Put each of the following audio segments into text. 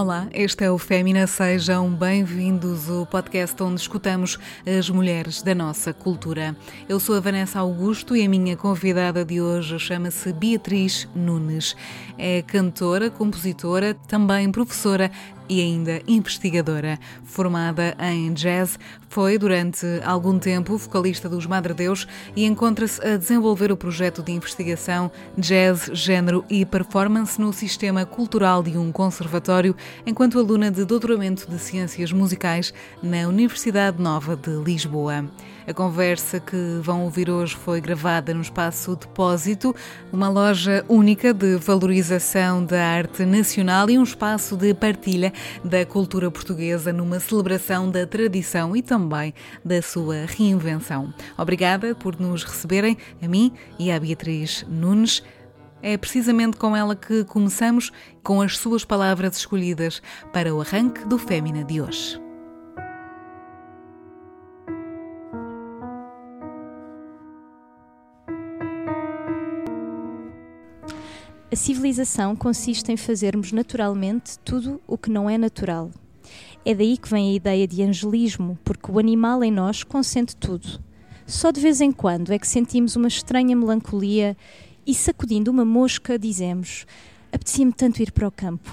Olá, este é o Fémina. Sejam bem-vindos ao podcast onde escutamos as mulheres da nossa cultura. Eu sou a Vanessa Augusto e a minha convidada de hoje chama-se Beatriz Nunes. É cantora, compositora, também professora e ainda investigadora. Formada em jazz, foi durante algum tempo vocalista dos Madre Deus e encontra-se a desenvolver o projeto de investigação Jazz, Gênero e Performance no sistema cultural de um conservatório, enquanto aluna de doutoramento de Ciências Musicais na Universidade Nova de Lisboa. A conversa que vão ouvir hoje foi gravada no espaço Depósito, uma loja única de valorização da arte nacional e um espaço de partilha da cultura portuguesa numa celebração da tradição e também da sua reinvenção. Obrigada por nos receberem, a mim e à Beatriz Nunes. É precisamente com ela que começamos, com as suas palavras escolhidas para o arranque do Fémina de hoje. A civilização consiste em fazermos naturalmente tudo o que não é natural. É daí que vem a ideia de angelismo, porque o animal em nós consente tudo. Só de vez em quando é que sentimos uma estranha melancolia e, sacudindo uma mosca, dizemos: Apetecia-me tanto ir para o campo.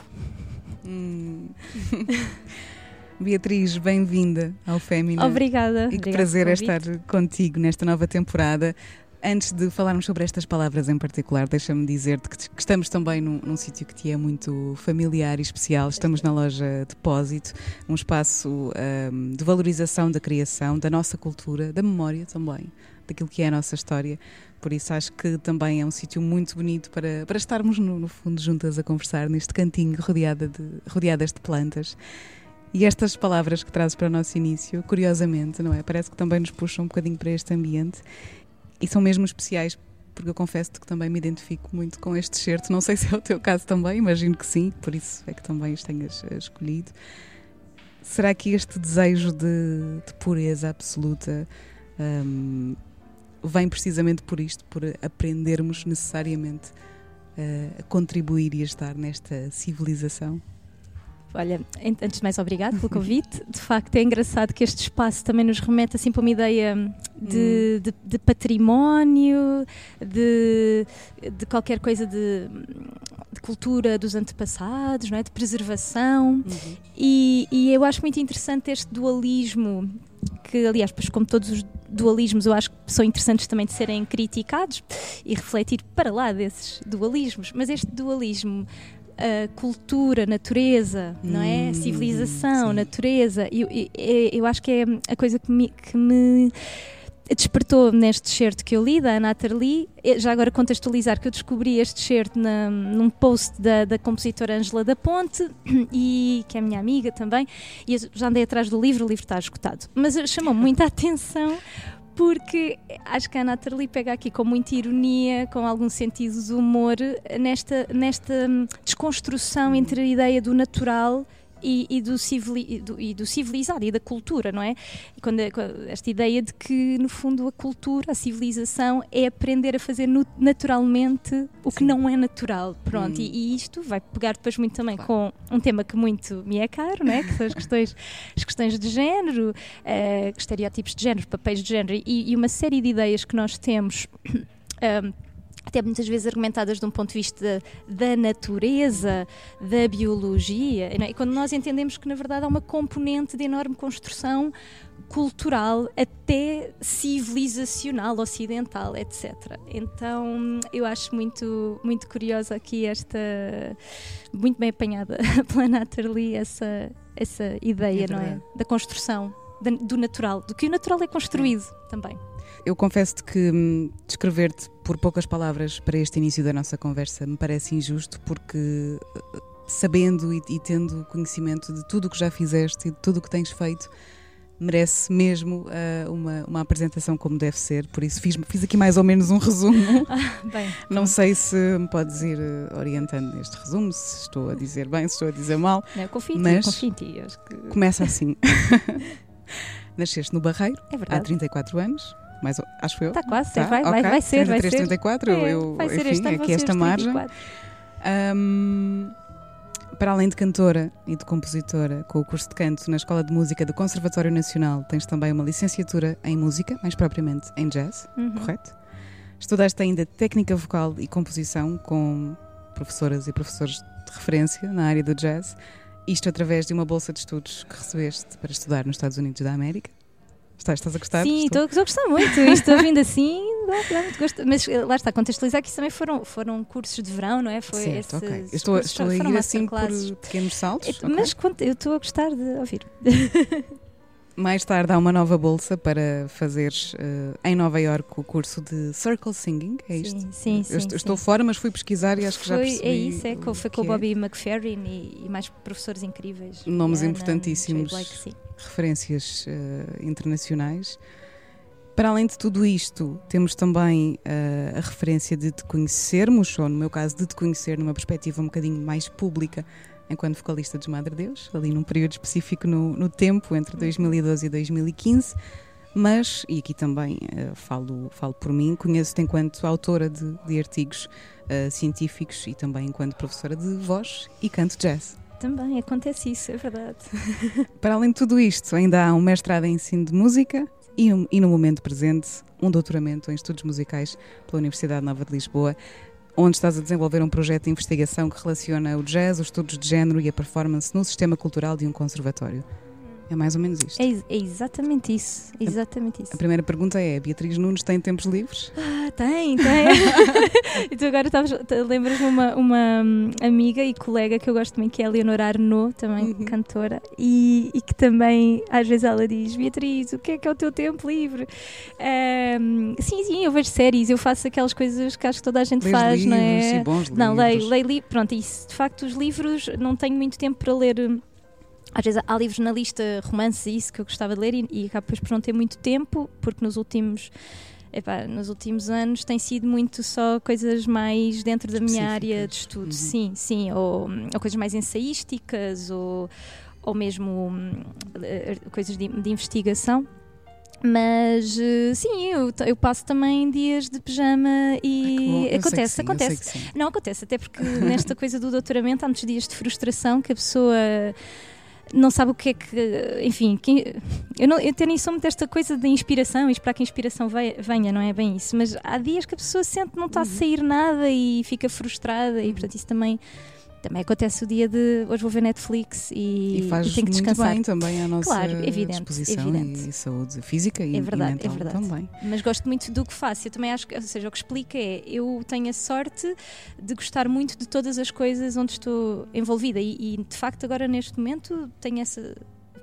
Hum. Beatriz, bem-vinda ao Fémina. Obrigada. E que prazer é estar contigo nesta nova temporada. Antes de falarmos sobre estas palavras em particular, deixa-me dizer-te que, estamos também num, num sítio que te é muito familiar e especial. Estamos na loja Depósito, um espaço um, de valorização da criação, da nossa cultura, da memória também, daquilo que é a nossa história. Por isso acho que também é um sítio muito bonito para, para estarmos, no, no, fundo, juntas a conversar neste cantinho rodeada de, rodeadas de plantas. E estas palavras que trazes para o nosso início, curiosamente, não é? Parece que também nos puxam um bocadinho para este ambiente e são mesmo especiais porque eu confesso-te que também me identifico muito com este certo. Não sei se é o teu caso também, imagino que sim, por isso é que também os tenhas eh, escolhido. Será que este desejo de, de pureza absoluta um, vem precisamente por isto, por aprendermos necessariamente uh, a contribuir e a estar nesta civilização? Olha, antes de mais, obrigado pelo convite. De facto, é engraçado que este espaço também nos remete assim para uma ideia de, hum. de, de património, de, de qualquer coisa de, de, cultura dos antepassados, não é? de preservação. Uhum. E, e eu acho muito interessante este dualismo que, aliás, pois, como todos os dualismos, eu acho que são interessantes também de serem criticados e refletir para lá desses dualismos. Mas este dualismo a cultura, natureza, hum, não é? Hum, Civilização, sim. natureza. Eu, eu, eu, acho que é a coisa que me, que me despertou neste certo que eu li, da Lee. Já agora contextualizar que eu descobri este certo num post da, da compositora Angela da Ponte, e, que é minha amiga também, e já andei atrás do livro, o livro está esgotado. Mas chamou muita atenção porque acho que a Natalie pega aqui com muita ironia, com algum sentido de humor, nesta, nesta desconstrução entre a ideia do natural e, e, do civili, do, e, do civilizado e da cultura, não é? Quando, esta ideia de que, no fundo, a cultura, a civilização é aprender a fazer naturalmente o que Sim. não é natural. Pronto, hum. e, e, isto vai pegar depois muito também claro. com um tema que muito me é caro, não é? que são as questões, as questões de género, uh, estereótipos de género, papéis de género e, e uma série de ideias que nós temos. Um, até muitas vezes argumentadas de um ponto de vista da natureza, da biologia, é? e quando nós entendemos que na verdade há uma componente de enorme construção cultural, até civilizacional, ocidental, etc. Então eu acho muito, muito curiosa aqui esta, muito bem apanhada pela Natalie, essa, essa ideia, é não é? Da construção, do natural, do que o natural é construído também. Eu confesso-te que hum, descrever-te por poucas palavras para este início da nossa conversa me parece injusto, porque eh, sabendo e, e tendo conhecimento de tudo o que já fizeste e de tudo o que tens feito, merece mesmo uh, uma, uma apresentação como deve ser, por isso fiz, fiz aqui mais ou menos um resumo. Ah, bem, Não sei se me podes ir uh, orientando neste resumo, se estou a dizer bem, se estou a dizer mal. Não, confio mas confio em ti. Que... Começa assim. Nasceste no Barreiro é há 34 anos mais, acho eu. Está quase, tá? vai, okay. vai, vai ser. 33, vai 34, ser. eu, vai ser enfim, aqui esta margem. Um, Para além de cantora e de compositora, com o curso de canto na Escola de Música do Conservatório Nacional, tens também uma licenciatura em música, mais propriamente em jazz, uhum. correto? Estudaste ainda técnica vocal e composição com professoras e professores de referência na área do jazz, isto através de uma bolsa de estudos que recebeste para estudar nos Estados Unidos da América. Estás, estás a gostar? Sim, estou, estou a gostar muito. Estou vindo assim, dá, muito gosto. Mas eh, lá está, contextualizar que isso também foram, foram cursos de verão, não é? Foi certo, ok. Estou, estou a ir assim por pequenos saltos. É, mas okay. eu estou a gostar de ouvir. Mais tarde há uma nova bolsa para fazeres uh, em Nova York o curso de Circle Singing, é isto? Sim, sim, sim, eu estou fora, mas fui pesquisar e acho que já percebi. É isso, é, foi com o Bobby é. McFerrin e, e, mais professores incríveis. Nomes importantíssimos, referências uh, internacionais. Para além de tudo isto, temos também uh, a referência de te conhecermos, ou no meu caso, de te conhecer numa perspectiva um bocadinho mais pública, enquanto vocalista dos Madre Deus, ali num período específico no, no tempo, entre 2012 e 2015. Mas, e aqui também uh, falo, falo por mim, conheço-te enquanto autora de, de artigos uh, científicos e também enquanto professora de voz e canto jazz. Também acontece isso, é verdade. Para além de tudo isto, ainda há um mestrado em ensino de música e, um, e no momento presente um doutoramento em estudos musicais pela Universidade Nova de Lisboa onde estás a desenvolver um projeto de investigação que relaciona o jazz, os estudos de género e a performance no sistema cultural de um conservatório. É mais ou menos isto. É, é exatamente isso. exatamente isso. A primeira pergunta é: Beatriz Nunes tem tempos livres? Ah, tem, tem. e tu agora lembras-me uma, uma hum, amiga e colega que eu gosto muito, que é a Leonor Arnaud, também uhum. cantora, e, e, que também às vezes ela diz: Beatriz, o que é que é o teu tempo livre? Um, sim, sim, eu vejo séries, eu faço aquelas coisas que acho que toda a gente Lês faz, livros, não é? E bons não, livros. leio, leio, pronto, isso de facto os livros não tenho muito tempo para ler hum, às vezes há livros na lista, romances e isso que eu gostava de ler e, e acabo depois por não ter muito tempo, porque nos últimos epá, nos últimos anos tem sido muito só coisas mais dentro da minha área de estudo, uhum. sim, sim, ou, ou, coisas mais ensaísticas ou, ou mesmo uh, coisas de, de investigação. Mas uh, sim, eu, eu, passo também dias de pijama e Ai, acontece, sim, acontece. Não acontece, até porque nesta coisa do doutoramento há muitos dias de frustração que a pessoa não sabe o que é que. Enfim, que, eu, não, eu tenho só muito esta coisa de inspiração e esperar que a inspiração venha, não é bem isso. Mas há dias que a pessoa sente que não está a uhum. sair nada e fica frustrada, e portanto isso também também acontece o dia de hoje vou ver Netflix e, e faz e tenho que descansar. muito bem também a nossa claro, evidente, disposição evidente. e saúde física e, é verdade, e mental é verdade. também. Mas gosto muito do que faço. Eu também acho que, ou seja, o que explica é eu tenho a sorte de gostar muito de todas as coisas onde estou envolvida e, e de facto agora neste momento tenho essa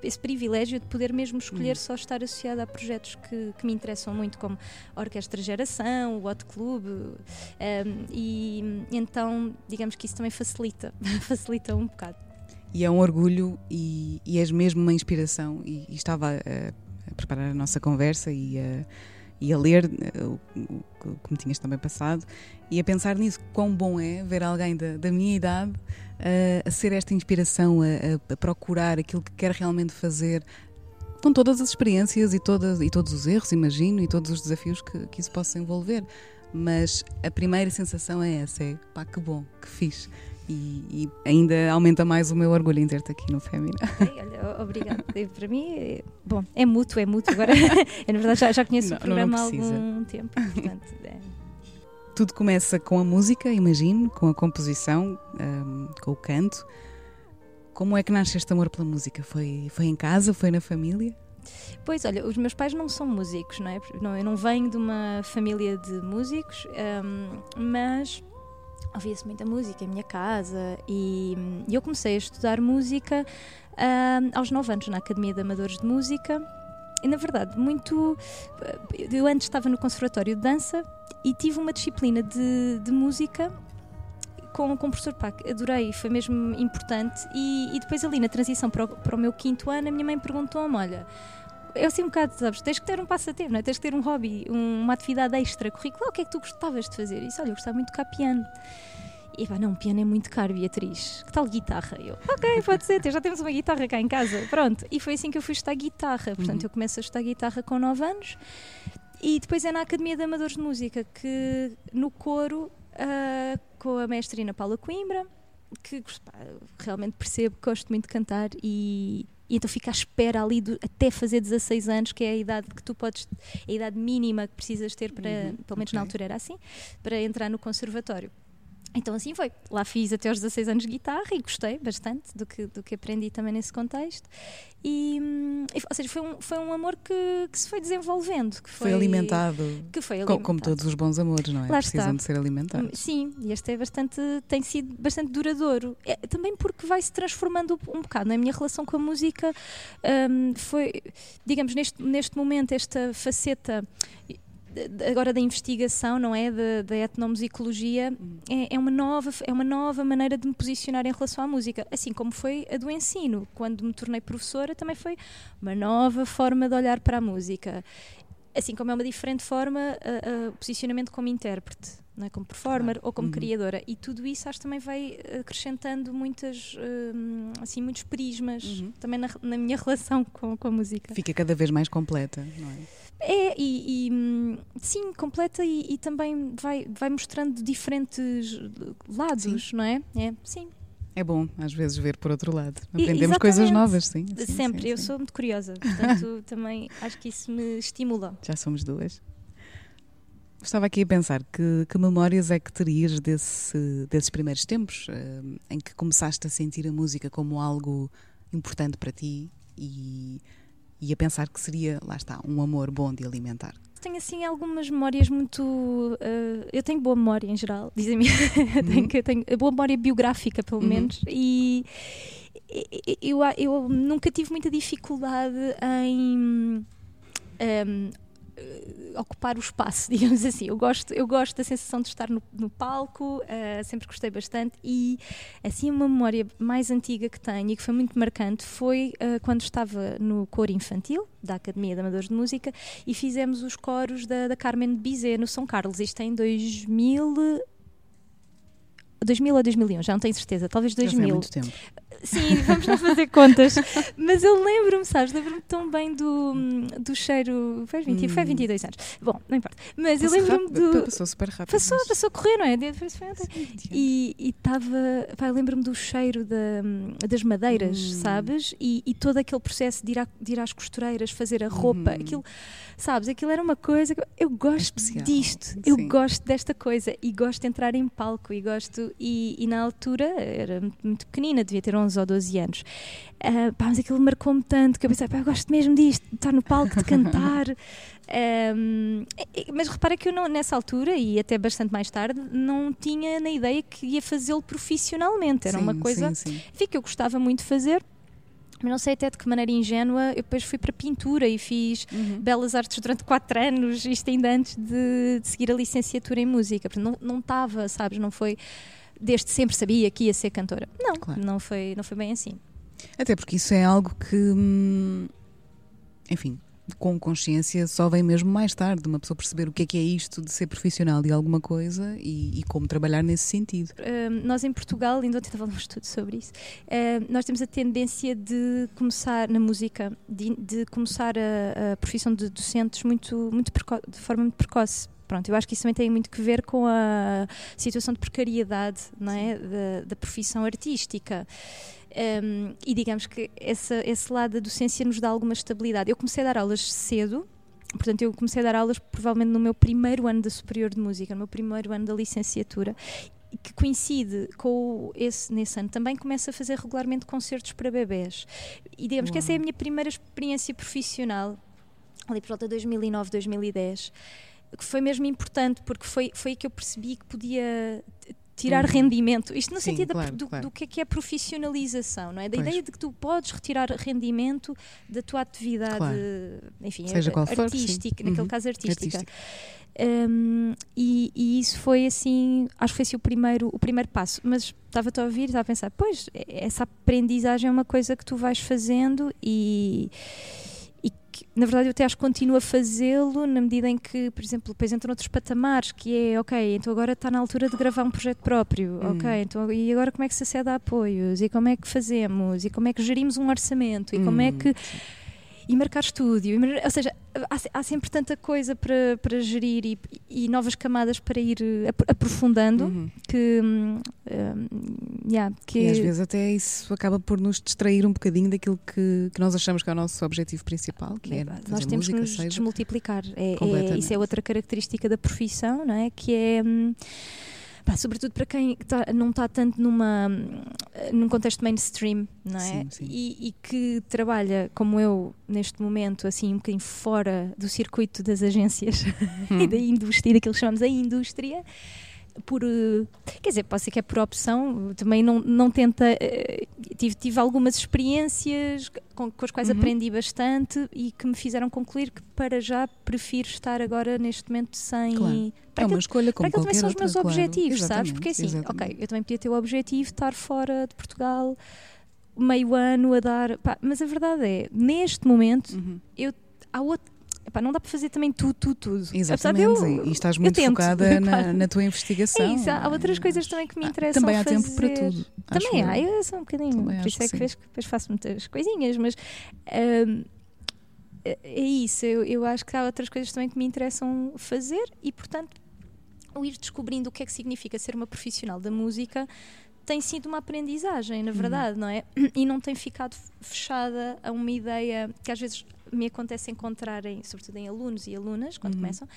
esse privilégio de poder mesmo escolher hum. só estar associada a projetos que, que, me interessam muito, como a Orquestra Geração, o Hot Club, um, e então digamos que isso também facilita, facilita um bocado. E é um orgulho e, e és mesmo uma inspiração e, e estava a, a, preparar a nossa conversa e a, e a ler eh, o, que me tinhas também passado e a pensar nisso, quão bom é ver alguém da, da minha idade a, a ser esta inspiração, a, a, procurar aquilo que quer realmente fazer, com todas as experiências e, todas, e todos os erros, imagino, e todos os desafios que, que isso possa envolver. Mas a primeira sensação é essa: é pá, que bom, que fiz. E, e, ainda aumenta mais o meu orgulho em ter-te aqui no Fémina. olha, obrigada. Para mim, é, bom, é mútuo, é mútuo. Agora, eu, na verdade, já, já conheço não, o programa há algum tempo. Portanto, é, tudo começa com a música, imagino, com a composição, um, com o canto. Como é que nasce este amor pela música? Foi, foi em casa? Foi na família? Pois, olha, os meus pais não são músicos, não é? Eu não venho de uma família de músicos, um, mas ouvia-se muita música em minha casa e, e eu comecei a estudar música um, aos 9 anos na Academia de Amadores de Música e na verdade, muito. Eu antes estava no Conservatório de Dança e tive uma disciplina de, de música com, com o professor Pac. Adorei, foi mesmo importante. E, e depois, ali na transição para o, para o meu quinto ano, a minha mãe perguntou-me: olha. Eu assim um bocado, sabes, tens que ter um passatempo, não é? tens que ter um hobby, um, uma atividade extra curricular. O que é que tu gostavas de fazer? E disse, olha, eu gostava muito de tocar piano. E pá, não, piano é muito caro, Beatriz. Que tal guitarra? Eu, ok, pode ser, já temos uma guitarra cá em casa. Pronto. E foi assim que eu fui estudar guitarra. Portanto, uhum. eu começo a estudar guitarra com 9 anos. E depois é na Academia de Amadores de Música que no coro, uh, com a mestrina Paula Coimbra, que pá, realmente percebo, gosto muito de cantar e, e então fica à espera ali do, até fazer 16 anos, que é a idade que tu podes, a idade mínima que precisas ter para, uhum, pelo menos okay. na altura era assim, para entrar no conservatório. Então assim foi. Lá fiz até aos 16 anos de guitarra e gostei bastante do que, do que aprendi também nesse contexto. E, e ou seja, foi um, foi um amor que, que se foi desenvolvendo. Que foi, foi alimentado. Que foi alimentado. Como todos os bons amores, não é? Lá Precisam está. de ser alimentados. Sim, e este é bastante, tem sido bastante duradouro. É, também porque vai se transformando um bocado. É? minha relação com a música um, foi, digamos, neste, neste momento, esta faceta agora da investigação, não é? Da, da etnomusicologia, hum. é, é, uma nova, é uma nova maneira de me posicionar em relação à música. Assim como foi a do ensino. Quando me tornei professora, também foi uma nova forma de olhar para a música. Assim como é uma diferente forma o posicionamento como intérprete. Não é? como performer ou como uhum. criadora e tudo isso acho que também vai acrescentando muitas hum, assim muitos prismas uhum. também na, na, minha relação com, com a música fica cada vez mais completa não é é, e, e sim, completa e, e, também vai, vai mostrando diferentes lados, sim. não é? É, sim. É bom, às vezes, ver por outro lado. Aprendemos coisas novas, sim. sim Sempre, sim, eu sou muito curiosa, portanto, também acho que isso me estimula. Já somos duas. Estava aqui a pensar que, que memórias é que terias desse, desses primeiros tempos uh, em que começaste a sentir a música como algo importante para ti e e a pensar que seria, lá está, um amor bom de alimentar. Tenho assim algumas memórias muito. Uh, eu tenho boa memória em geral, dizem-me. Uhum. tenho, tenho boa memória biográfica, pelo uhum. menos. E eu, eu nunca tive muita dificuldade em. Um, ocupar o espaço, digamos assim. Eu gosto, eu gosto da sensação de estar no, no palco, uh, sempre gostei bastante e assim uma memória mais antiga que tenho e que foi muito marcante foi uh, quando estava no coro infantil da Academia de Amadores de Música e fizemos os coros da, da Carmen de Bizet no São Carlos, isto em 2000 2000 ou 2001, já não tenho certeza, talvez 2000. Já foi muito tempo. Sim, vamos não fazer contas. Mas eu lembro-me, sabes, lembro-me tão bem do, do cheiro. Foi, 20, hum. foi 22 anos. Bom, não importa. Mas eu lembro-me do. Passou super rápido. Passou, mas... passou a correr, não é? E estava. Lembro-me do cheiro da, das madeiras, hum. sabes? E, e, todo aquele processo de ir, a, de ir às costureiras, fazer a roupa, hum. aquilo. Sabes, aquilo era uma coisa. Que eu gosto Especial. disto. Sim. Eu gosto desta coisa e gosto de entrar em palco e gosto. E, e na altura, era muito pequenina, devia ter 11 11 ou 12 anos. Uh, pá, mas aquilo marcou-me tanto que eu pensei, pá, eu gosto mesmo disto, de estar no palco, de cantar. Um, mas repara que eu não, nessa altura, e até bastante mais tarde, não tinha na ideia que ia fazê-lo profissionalmente. Era sim, uma coisa sim, sim. Enfim, que eu gostava muito de fazer, mas não sei até de que maneira ingênua, eu depois fui para pintura e fiz uhum. belas artes durante quatro anos, isto ainda antes de, de seguir a licenciatura em música. Portanto, não estava, sabes, não foi desde sempre sabia que ia ser cantora. Não, claro. não, foi, não foi bem assim. Até porque isso é algo que, hum, enfim, com consciência só vem mesmo mais tarde, uma pessoa perceber o que é que é isto de ser profissional de alguma coisa e, e como trabalhar nesse sentido. Uh, nós em Portugal, ainda ontem estava um estudo sobre isso, uh, nós temos a tendência de começar na música, de, de começar a, a, profissão de docentes muito, muito de forma muito precoce pronto, eu acho que isso também tem muito que ver com a situação de precariedade não é? da, da profissão artística. Um, e digamos que essa, esse lado da docência nos dá alguma estabilidade. Eu comecei a dar aulas cedo, portanto, eu comecei a dar aulas provavelmente no meu primeiro ano da Superior de Música, no meu primeiro ano da licenciatura, que coincide com esse nesse ano também começo a fazer regularmente concertos para bebés e digamos Uau. que essa é a minha primeira experiência profissional ali por volta de 2009 2010 que foi mesmo importante, porque foi, foi que eu percebi que podia tirar uhum. rendimento. Isto no Sim, sentido claro, do, claro. do, que é que é profissionalização, não é? Da pois. ideia de que tu podes retirar rendimento da tua atividade, claro. enfim, artística, for, naquele uhum. caso artística. artística. Um, e, e, isso foi assim, acho que foi assim o primeiro, o primeiro passo. Mas estava-te a ouvir e estava a pensar, pois, essa aprendizagem é uma coisa que tu vais fazendo e que, na verdade, eu até acho que continuo a fazê-lo na medida em que, por exemplo, depois entram outros patamares, que é, ok, então agora está na altura de gravar um projeto próprio, hum. ok, então e agora como é que se acede a apoios, e como é que fazemos, e como é que gerimos um orçamento, e hum. como é hum. que... e marcar estúdio, ou seja, há, há, sempre tanta coisa para, para gerir e, e novas camadas para ir aprofundando uhum. que, um, yeah, que. E às vezes até isso acaba por nos distrair um bocadinho daquilo que, que nós achamos que é o nosso objetivo principal, que é, Nós temos música, que nos seja, desmultiplicar. É, é, isso é outra característica da profissão, não é? Que é. Hum, Pá, sobretudo para quem tá, não está tanto numa, num contexto mainstream, não é? Sim, sim. E, e, que trabalha, como eu, neste momento, assim, um bocadinho fora do circuito das agências hum. e da indústria, daquilo que chamamos a indústria por eh, quer dizer, pode ser que é por opção, também não, não tenta uh, tive, tive algumas experiências com, com as quais uhum. aprendi bastante e que me fizeram concluir que para já prefiro estar agora neste momento sem claro. é uma escolha como para também são os meus objetivos, sabes? Porque assim, exatamente. ok, eu também podia ter o objetivo de estar fora de Portugal meio ano a dar, pá, mas a verdade é, neste momento uhum. eu há outro Epá, não dá para fazer também tudo, tudo, tudo. Exatamente, eu, e estás muito focada na, na, tua investigação. É isso, há outras coisas também que me interessam. Também há fazer. tempo para tudo. Também há, eu sou um bocadinho. Também por isso é que, que depois faço muitas coisinhas, mas. Um, é isso, eu, eu acho que há outras coisas também que me interessam fazer e, portanto, o ir descobrindo o que é que significa ser uma profissional da música tem sido uma aprendizagem, na uhum. verdade, não é? E não tem ficado fechada a uma ideia que às vezes me acontece encontrar, em, sobretudo em alunos e alunas, quando uhum. começam,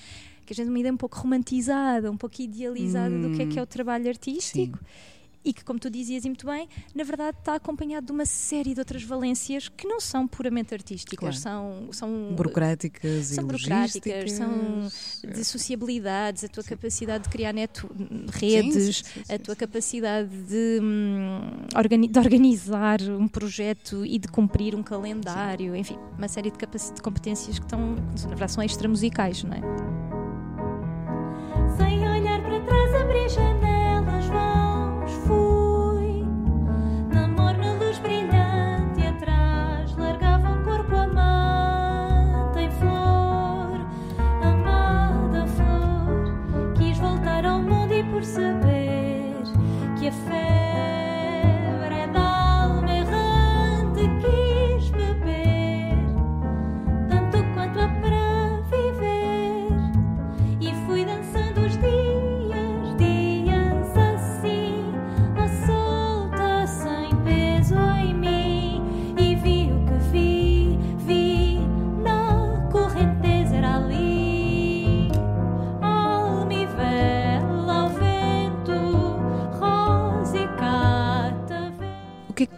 que a gente uma ideia um pouco romantizada, um pouco idealizada do que é que é o hum. trabalho artístico. Sim e que, como tu dizias e muito bem, na verdade está acompanhado de uma série de outras valências que não são puramente artísticas, claro. são, são burocráticas são burocráticas, são de sociabilidades, a tua sim. capacidade de criar neto, redes, sim, sim, a tua capacidade de, hum, organi de, organizar um projeto e de cumprir um calendário, enfim, uma série de, de competências que estão, na verdade, são extramusicais, não é?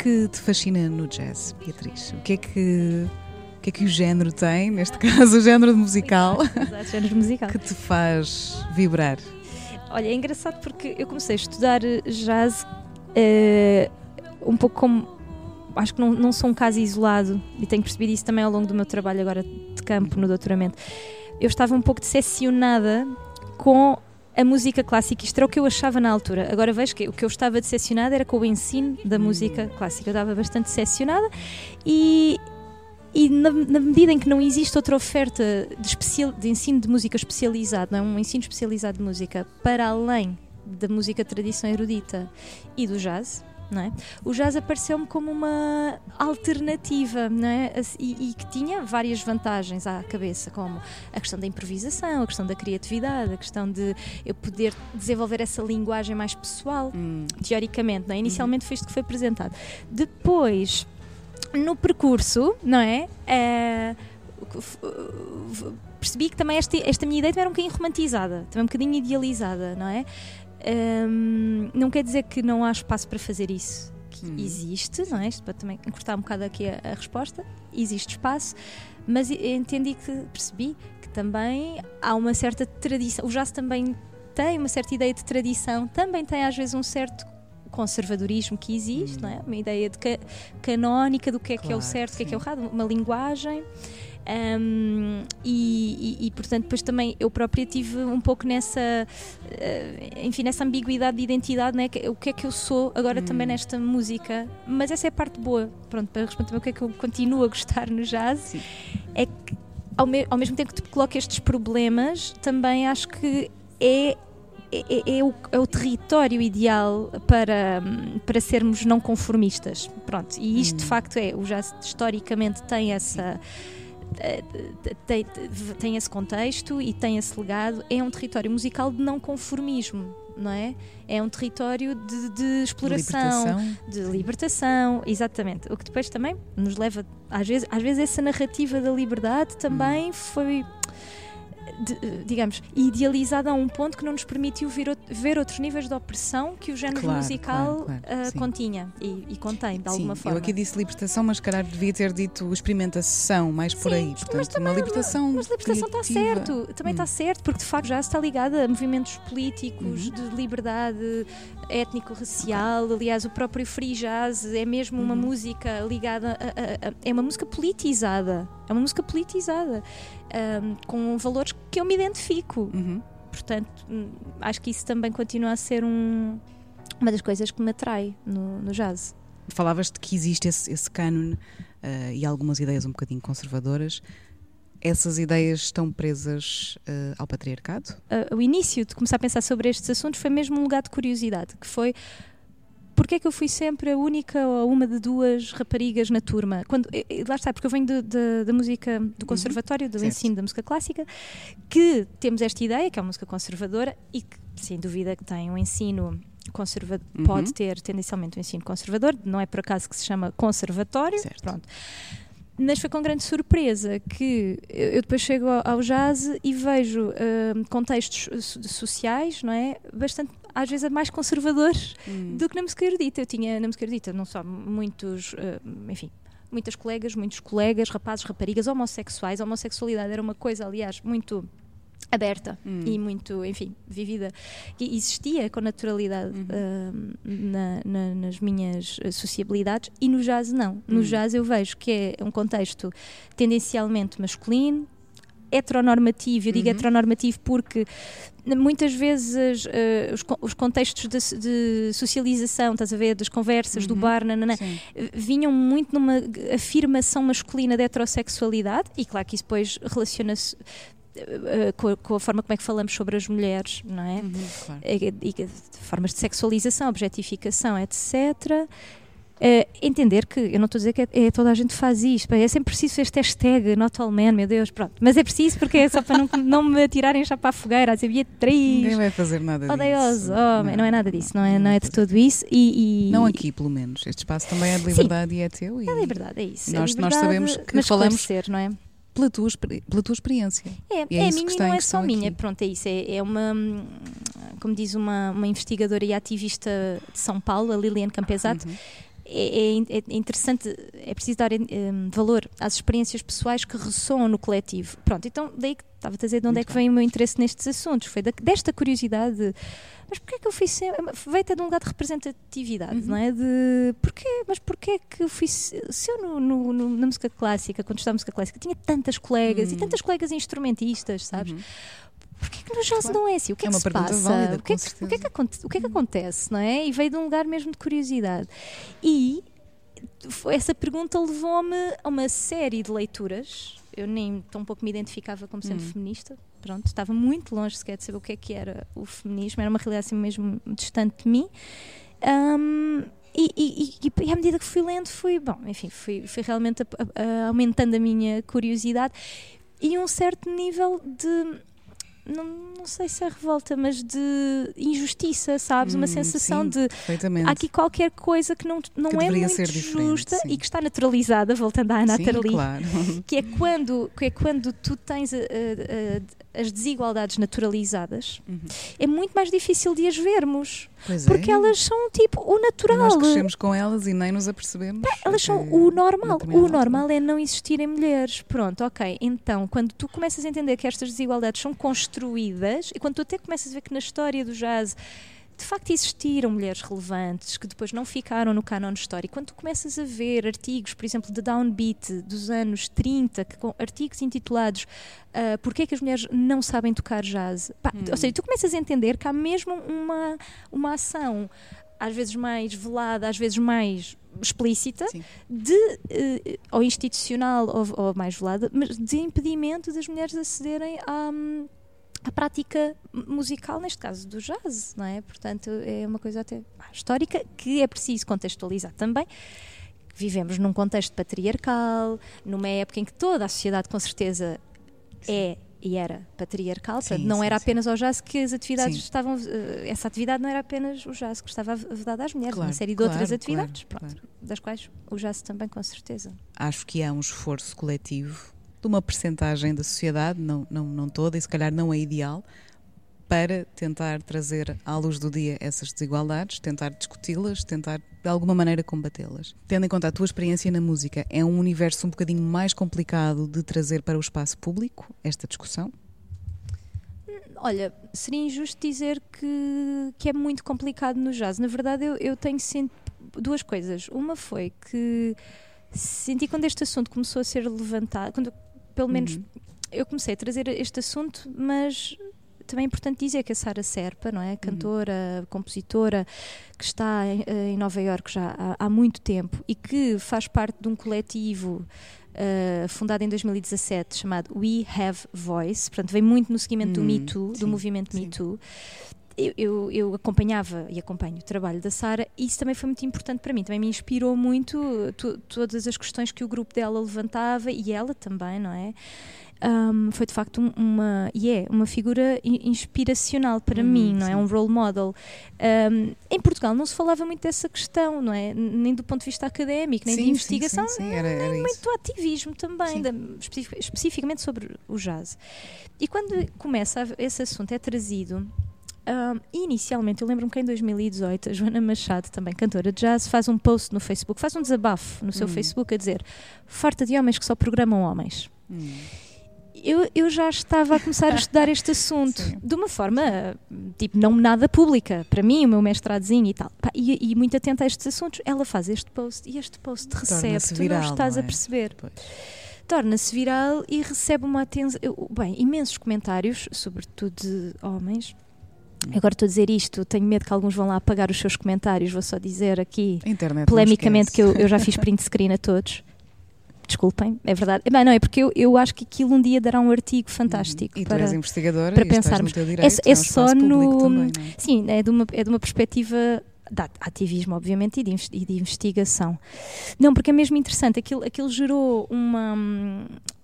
Que te fascina no jazz, Beatriz? O que é que o que é que o género tem, neste caso o género musical, Exato, género musical. que te faz vibrar? Olha, é engraçado porque eu comecei a estudar jazz uh, um pouco como. Acho que não, não sou um caso isolado e tenho percebido isso também ao longo do meu trabalho agora de campo no doutoramento. Eu estava um pouco decepcionada com a música clássica. Isto era o que eu achava na altura. Agora vejo que o que eu estava decepcionada era com o ensino da música clássica. Eu estava bastante decepcionada e, e na, na, medida em que não existe outra oferta de, especial, de ensino de música especializado, não é? um ensino especializado de música para além da música de tradição erudita e do jazz, é? O jazz apareceu-me como uma alternativa, é? E, e, que tinha várias vantagens à cabeça, como a questão da improvisação, a questão da criatividade, a questão de eu poder desenvolver essa linguagem mais pessoal, hum. teoricamente, é? Inicialmente foi isto que foi apresentado. Depois, no percurso, não é? é percebi que também esta, esta minha ideia era um bocadinho romantizada, também um bocadinho idealizada, não é? Um, não quer dizer que não há espaço para fazer isso. Que hum. Existe, não é? Isto para também encurtar um bocado aqui a, a resposta. Existe espaço, mas entendi que percebi que também há uma certa tradição. O jazz também tem uma certa ideia de tradição, também tem às vezes um certo conservadorismo que existe, hum. não é? Uma ideia de ca canónica do que é claro, que é o certo, o que é que é o errado, uma linguagem. Um, e, e, e, portanto depois também eu própria tive um pouco nessa uh, enfim nessa ambiguidade de identidade né? o que é que eu sou agora hum. também nesta música mas essa é a parte boa pronto para responder o que é que eu continuo a gostar no jazz Sim. é que ao, me ao mesmo tempo que te coloco estes problemas também acho que é é, é, é, o, é, o, território ideal para, para sermos não conformistas. Pronto, e isto hum. de facto é, o jazz historicamente tem essa tem, tem esse contexto e tem esse legado. É um território musical de não conformismo não é? É um território de, de exploração, libertação. de libertação, exatamente. O que depois também nos leva, às vezes, às vezes essa narrativa da liberdade também hum. foi de, digamos, idealizada a um ponto que não nos permitiu ver, ver outros níveis de opressão que o género claro, musical claro, claro, uh, continha e, e, contém, de alguma forma. Eu aqui disse libertação, mas calhar devia ter dito experimentação, mais por sim, aí. Portanto, uma libertação. Mas libertação está certo, também está hum. certo, porque de facto já está ligada a movimentos políticos, uhum. de liberdade étnico-racial. Aliás, o próprio free jazz é mesmo uma uhum. música ligada a, a, a, é uma música politizada. É uma música politizada um, com valores que eu me identifico. Uhum. Portanto, hum, acho que isso também continua a ser um, uma das coisas que me atrai no, no jazz. Falavas de que existe esse, esse cânone uh, e algumas ideias um bocadinho conservadoras. Essas ideias estão presas uh, ao patriarcado? Uh, o início de começar a pensar sobre estes assuntos foi mesmo um lugar de curiosidade, que foi porque é que eu fui sempre a única ou uma de duas raparigas na turma? Quando, lá está, porque eu venho da música do uhum. conservatório, do certo. ensino da música clássica, que temos esta ideia, que é uma música conservadora e que, sem dúvida, que tem um ensino conservador, uhum. pode ter tendencialmente um ensino conservador, não é por acaso que se chama conservatório, certo. pronto mas foi com grande surpresa que eu depois chego ao jazz e vejo uh, contextos sociais, não é? Bastante, às vezes, mais conservadores hum. do que na música erudita. Eu tinha na música erudita não só muitos, uh, enfim, muitas colegas, muitos colegas, rapazes, raparigas, homossexuais. A homossexualidade era uma coisa, aliás, muito aberta hum. e muito, enfim, vivida, que existia com naturalidade uhum. uh, na, na, nas minhas sociabilidades e no jazz não. No hum. jazz eu vejo que é um contexto tendencialmente masculino, heteronormativo, eu digo uhum. heteronormativo porque muitas vezes uh, os, os, contextos de, de, socialização, estás a ver, das conversas, uhum. do bar, nanana, vinham muito numa afirmação masculina da heterossexualidade e claro que isso depois relaciona-se eh, com a, com, a, forma como é que falamos sobre as mulheres, não é? Uhum, claro. e, e, formas de sexualização, objetificação, etc. Uh, entender que, eu não estou a dizer que é, é, toda a gente faz isto, é sempre preciso este hashtag, not all men, meu Deus, pronto. Mas é preciso porque é só para não, não me atirarem já para a fogueira, a dizer Beatriz. Ninguém vai fazer nada Odeioso, disso. Oh, não, não é nada disso, não é, não é de tudo isso. E, e, Não aqui, pelo menos. Este espaço também é de liberdade Sim, e é teu. E é liberdade, é isso. Nós, é nós sabemos que falamos. Não é? pela tua, pela tua experiência. É, é, é minha e não é só minha. Aqui. Pronto, é isso. É, é, uma, como diz uma, uma investigadora e ativista de São Paulo, a Liliane Campesato. Uhum. É, é, é, interessante, é preciso dar um, valor às experiências pessoais que ressoam no coletivo. Pronto, então daí que estava a dizer de onde Muito é que vem o meu interesse nestes assuntos, foi da, desta curiosidade mas porquê é que eu fiz sempre. Veio até de um lugar de representatividade, uhum. não é? De porquê, mas porquê é que eu fiz. Se eu no, no, no, na música clássica, quando estava música clássica, tinha tantas colegas uhum. e tantas colegas instrumentistas, sabes? Uhum. Porquê que no jazz claro. não é assim? O que é, é que se passa? Válida, o, que é que, o, que é que, o que é que acontece, não é? E veio de um lugar mesmo de curiosidade. E essa pergunta levou-me a uma série de leituras. Eu nem tão pouco me identificava como sendo hum. feminista, pronto, estava muito longe sequer de saber o que é que era o feminismo, era uma realidade assim mesmo distante de mim. Um, e, e, e, à medida que fui lendo, fui, bom, enfim, fui, fui realmente a, a, a aumentando a minha curiosidade e um certo nível de não, não sei se é revolta, mas de injustiça, sabes? Hum, Uma sensação sim, de há aqui qualquer coisa que não, não que é muito justa sim. e que está naturalizada, voltando à Ana claro. que é quando, que é quando tu tens a, a, a, as desigualdades naturalizadas, uhum. é muito mais difícil de as vermos. Pois porque é. elas são tipo o natural. E nós crescemos com elas e nem nos apercebemos. Pá, elas são o normal. O normal é não existirem mulheres. Pronto, ok. Então, quando tu começas a entender que estas desigualdades são construídas e quando tu até começas a ver que na história do jazz de facto existiram mulheres relevantes que depois não ficaram no canon histórico. Quando tu começas a ver artigos, por exemplo, de Downbeat dos anos 30, que, com artigos intitulados uh, Porquê é que as mulheres não sabem tocar jazz? Pá, hum. Ou seja, tu começas a entender que há mesmo uma, uma ação às vezes mais velada, às vezes mais explícita, Sim. de uh, ou institucional ou, ou, mais velada, mas de impedimento das mulheres acederem a, a prática musical, neste caso do jazz, não é? Portanto, é uma coisa até histórica que é preciso contextualizar também. vivemos num contexto patriarcal, numa época em que toda a sociedade, com certeza, é e era patriarcal, sim, não sim, era apenas sim. ao jazz que as atividades estavam. Eh, essa atividade não era apenas o jazz que estava vedada às mulheres, claro, uma série de claro, outras atividades, claro, pronto, das quais o jazz também, com certeza. Acho que há um esforço coletivo de uma percentagem da sociedade, não, não, não toda, e se calhar não é ideal, para tentar trazer à luz do dia essas desigualdades, tentar discuti-las, tentar de alguma maneira combatê-las. Tendo em conta a tua experiência na música, é um universo um bocadinho mais complicado de trazer para o espaço público esta discussão? Olha, seria injusto dizer que, que é muito complicado no jazz. Na verdade, eu, eu tenho sentido duas coisas. Uma foi que senti quando este assunto começou a ser levantado, quando pelo menos uhum. eu comecei a trazer este assunto, mas também é importante dizer que a Sara Serpa, não é? Cantora, uhum. compositora, que está em, em Nova Iorque já há, há, muito tempo e que faz parte de um coletivo uh, fundado em 2017 chamado We Have Voice, portanto, vem muito no seguimento uhum. do Me Too, sim, do movimento sim. Me Too. Eu, eu, eu, acompanhava e acompanho o trabalho da Sara e isso também foi muito importante para mim. Também me inspirou muito todas as questões que o grupo dela levantava e ela também, não é? um, foi de facto um, uma e yeah, é uma figura inspiracional para uhum, mim, não é? sim. é um role model. Um, em Portugal não se falava muito dessa questão, não é? Nem do ponto de vista académico, nem sim, de investigação, sim, era, era nem isso. muito ativismo também, da, especificamente sobre o jazz. E quando começa a, esse assunto é trazido um, inicialmente, eu lembro-me que em 2018 a Joana Machado, também cantora de jazz, faz um post no Facebook, faz um desabafo no seu hum. Facebook a dizer farta de homens que só programam homens. Hum eu, eu já estava a começar a estudar este assunto Sim. de uma forma, tipo, não nada pública, para mim, o meu mestradozinho e tal. E, e, muito atenta a estes assuntos. Ela faz este post e este post recebe, tu viral, não estás não é? a perceber. Torna-se viral e recebe uma atenção. Bem, imensos comentários, sobretudo de homens. Hum. Agora estou a dizer isto, tenho medo que alguns vão lá apagar os seus comentários. Vou só dizer aqui, polemicamente, que eu, eu já fiz print screen a todos desculpem, é verdade. Bem, não, é porque eu, eu acho que aquilo um dia dará um artigo fantástico. E para, tu és investigadora para pensarmos. Direito, é, é, é só no. Também, é? Sim, é de, uma, é de uma perspectiva de ativismo, obviamente, e de, e de, investigação. Não, porque é mesmo interessante. Aquilo, aquilo gerou uma,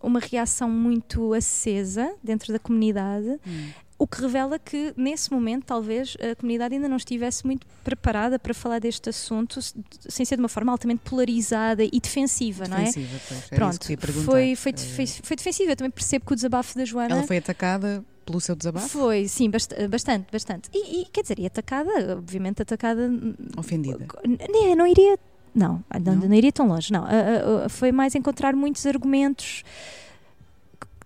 uma reação muito acesa dentro da comunidade. Hum. O que revela que, nesse momento, talvez a comunidade ainda não estivesse muito preparada para falar deste assunto, sem ser de uma forma altamente polarizada e defensiva, não é? Defensiva, pois. Pronto, foi, foi, foi, foi defensiva. Eu também percebo que o desabafo da Joana. Ela foi atacada pelo seu desabafo? Foi, sim, bastante, bastante. E, e quer dizer, e atacada, obviamente atacada. Ofendida? Não, não iria. Não, não, não iria tão longe, não. Foi mais encontrar muitos argumentos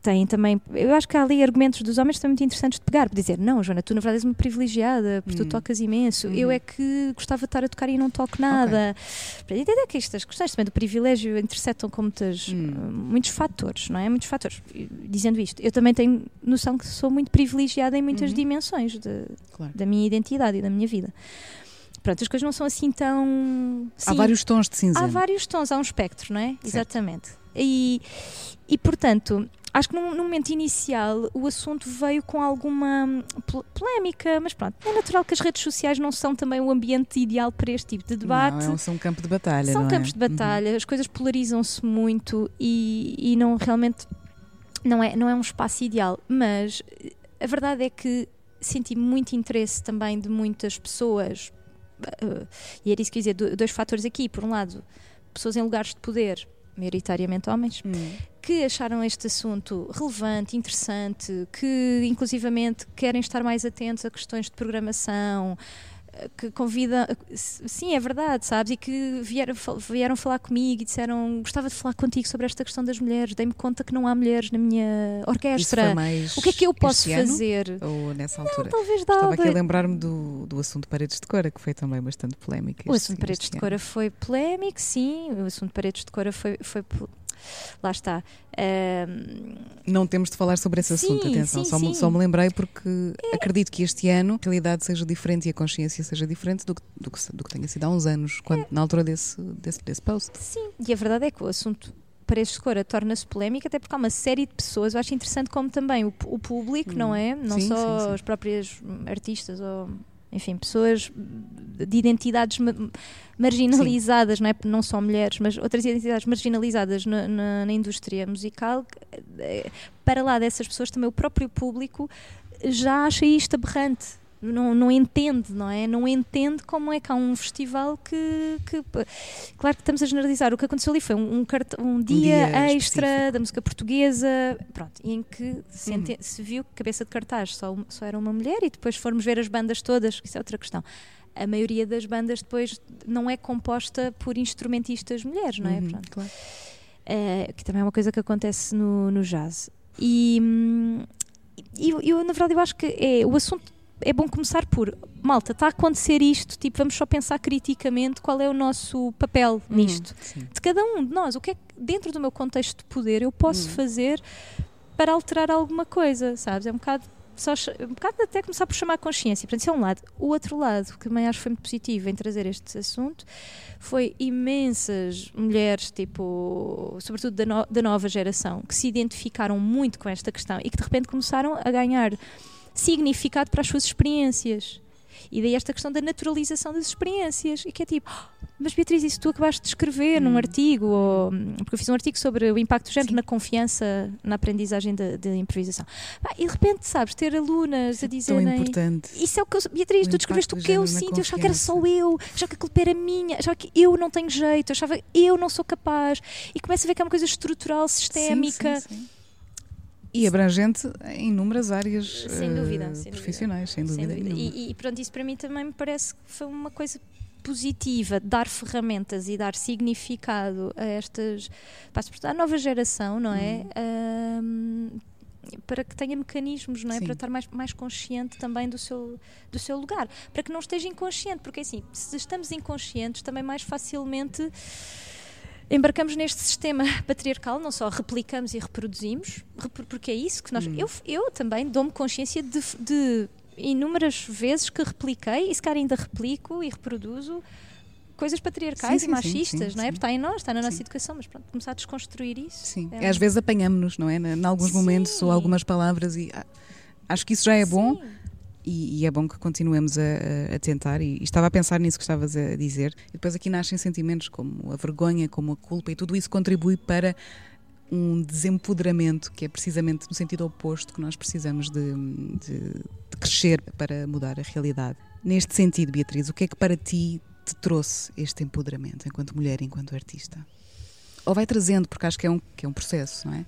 têm também. Eu acho que há ali argumentos dos homens que são muito interessantes de pegar, por dizer, não, Joana, tu na verdade és uma privilegiada, porque hum. tu tocas imenso, hum. eu é que gostava de estar a tocar e não toco nada. Okay. Para entender que estas questões também do privilégio interceptam com muitas, hum. muitos fatores, não é? Muitos fatores. Dizendo isto, eu também tenho noção que sou muito privilegiada em muitas uhum. dimensões de, claro. da minha identidade e da minha vida pronto, as coisas não são assim tão. Sim, há vários tons de cinza. Há vários tons, há um espectro, não é? Certo. Exatamente. E, e portanto, acho que no, no, momento inicial o assunto veio com alguma hum, polémica, mas pronto, é natural que as redes sociais não são também o ambiente ideal para este tipo de debate. Não, são um campo de batalha. São é? campos é? de batalha, uhum. as coisas polarizam-se muito e, e não realmente não é, não é um espaço ideal, mas a verdade é que senti muito interesse também de muitas pessoas, uh, e era isso que eu ia dizer, dois fatores aqui. Por um lado, pessoas em lugares de poder maioritariamente homens, hum. que acharam este assunto relevante, interessante, que inclusivamente querem estar mais atentos a questões de programação, que convida, sim, é verdade, sabes? E que vieram, vieram falar comigo e disseram: Gostava de falar contigo sobre esta questão das mulheres. Dei-me conta que não há mulheres na minha orquestra. o que é que eu posso fazer? Ou nessa altura? Não, talvez dá. Estava aqui a lembrar-me do, do assunto Paredes de Cora, que foi também bastante polémico. O assunto Paredes de Cora foi polémico, sim. O assunto Paredes de Cora foi, foi lá está. Um... Não temos de falar sobre esse assunto, sim, atenção, sim, só, sim. Me, só me lembrei porque é. acredito que este ano a realidade seja diferente e a consciência seja diferente do que, do que, do que tenha sido há uns anos, quando, é. na altura desse, desse, desse post. Sim, e a verdade é que o assunto para este Cora torna-se polémica, até porque há uma série de pessoas, eu acho interessante como também o, o público, hum. não é? Não só as próprias artistas ou enfim, pessoas de identidades marginalizadas, não, é? não só mulheres, mas outras identidades marginalizadas na, na, na, indústria musical, eh, para lá dessas pessoas também o próprio público já acha isto aberrante não, não entende, não é? Não entende como é que há um festival que, que claro que estamos a generalizar. O que aconteceu ali foi um, um, um, dia, um dia, extra específico. da música portuguesa, pronto, em que se, uhum. se, viu que cabeça de cartaz só, só era uma mulher e depois formos ver as bandas todas, isso é outra questão. A maioria das bandas depois não é composta por instrumentistas mulheres, não é? Uhum, claro. Uh, que também é uma coisa que acontece no, no jazz. E, hum, eu, eu, na verdade, eu acho que é o assunto é bom começar por malta, está a acontecer isto, tipo, vamos só pensar criticamente qual é o nosso papel uhum, nisto. de cada um de nós, o que é que dentro do meu contexto de poder eu posso uhum. fazer para alterar alguma coisa, sabes? É um bocado só, um bocado até começar por chamar a consciência. Portanto, isso é um lado. O outro lado, que também acho que foi muito positivo em trazer este assunto, foi imensas mulheres, tipo, sobretudo da, no, da nova geração, que se identificaram muito com esta questão e que de repente começaram a ganhar significado para as suas experiências. E daí esta questão da naturalização das experiências. E que é tipo, oh, mas Beatriz, isso tu acabaste de escrever hum. num artigo, ou, porque eu fiz um artigo sobre o impacto do género Sim. na confiança na aprendizagem de, improvisação. Ah, e de repente, sabes, ter alunas a dizer. Tão importante. Isso é o que eu. Beatriz, o tu descreveste o que eu sinto, eu achava que era só eu, achava que a culpa era minha, achava que eu não tenho jeito, achava que eu não sou capaz. E começa a ver que é uma coisa estrutural, sistémica. Sim, sim, e abrangente em inúmeras áreas sem dúvida, uh, sem profissionais, dúvida. sem dúvida. Sem dúvida. E, e, pronto, isso para mim também me parece que foi uma coisa positiva, dar ferramentas e dar significado a estas, à nova geração, não é? Hum. para que tenha mecanismos, não é? Sim. Para estar mais, mais consciente também do seu, do seu lugar. Para que não esteja inconsciente, porque assim, se estamos inconscientes, também mais facilmente embarcamos neste sistema patriarcal, não só replicamos e reproduzimos, porque é isso que nós. Hum. Eu, eu também dou-me consciência de, de, inúmeras vezes que repliquei, e se calhar ainda replico e reproduzo coisas patriarcais sim, sim, e machistas, sim, não é? Porque está em nós, está na nossa educação, mas pronto, começar a desconstruir isso. Sim, é às vezes apanhamos-nos, não é? Em alguns momentos ou algumas palavras e ah, acho que isso já é bom e, e, é bom que continuemos a, a tentar. E, e, estava a pensar nisso que estavas a dizer. E depois aqui nascem sentimentos como a vergonha, como a culpa, e tudo isso contribui para um desempoderamento que é precisamente no sentido oposto que nós precisamos de, de, de crescer para mudar a realidade. Neste sentido, Beatriz, o que é que para ti te trouxe este empoderamento enquanto mulher, enquanto artista? Ou vai trazendo, porque acho que é um, que é um processo, não é?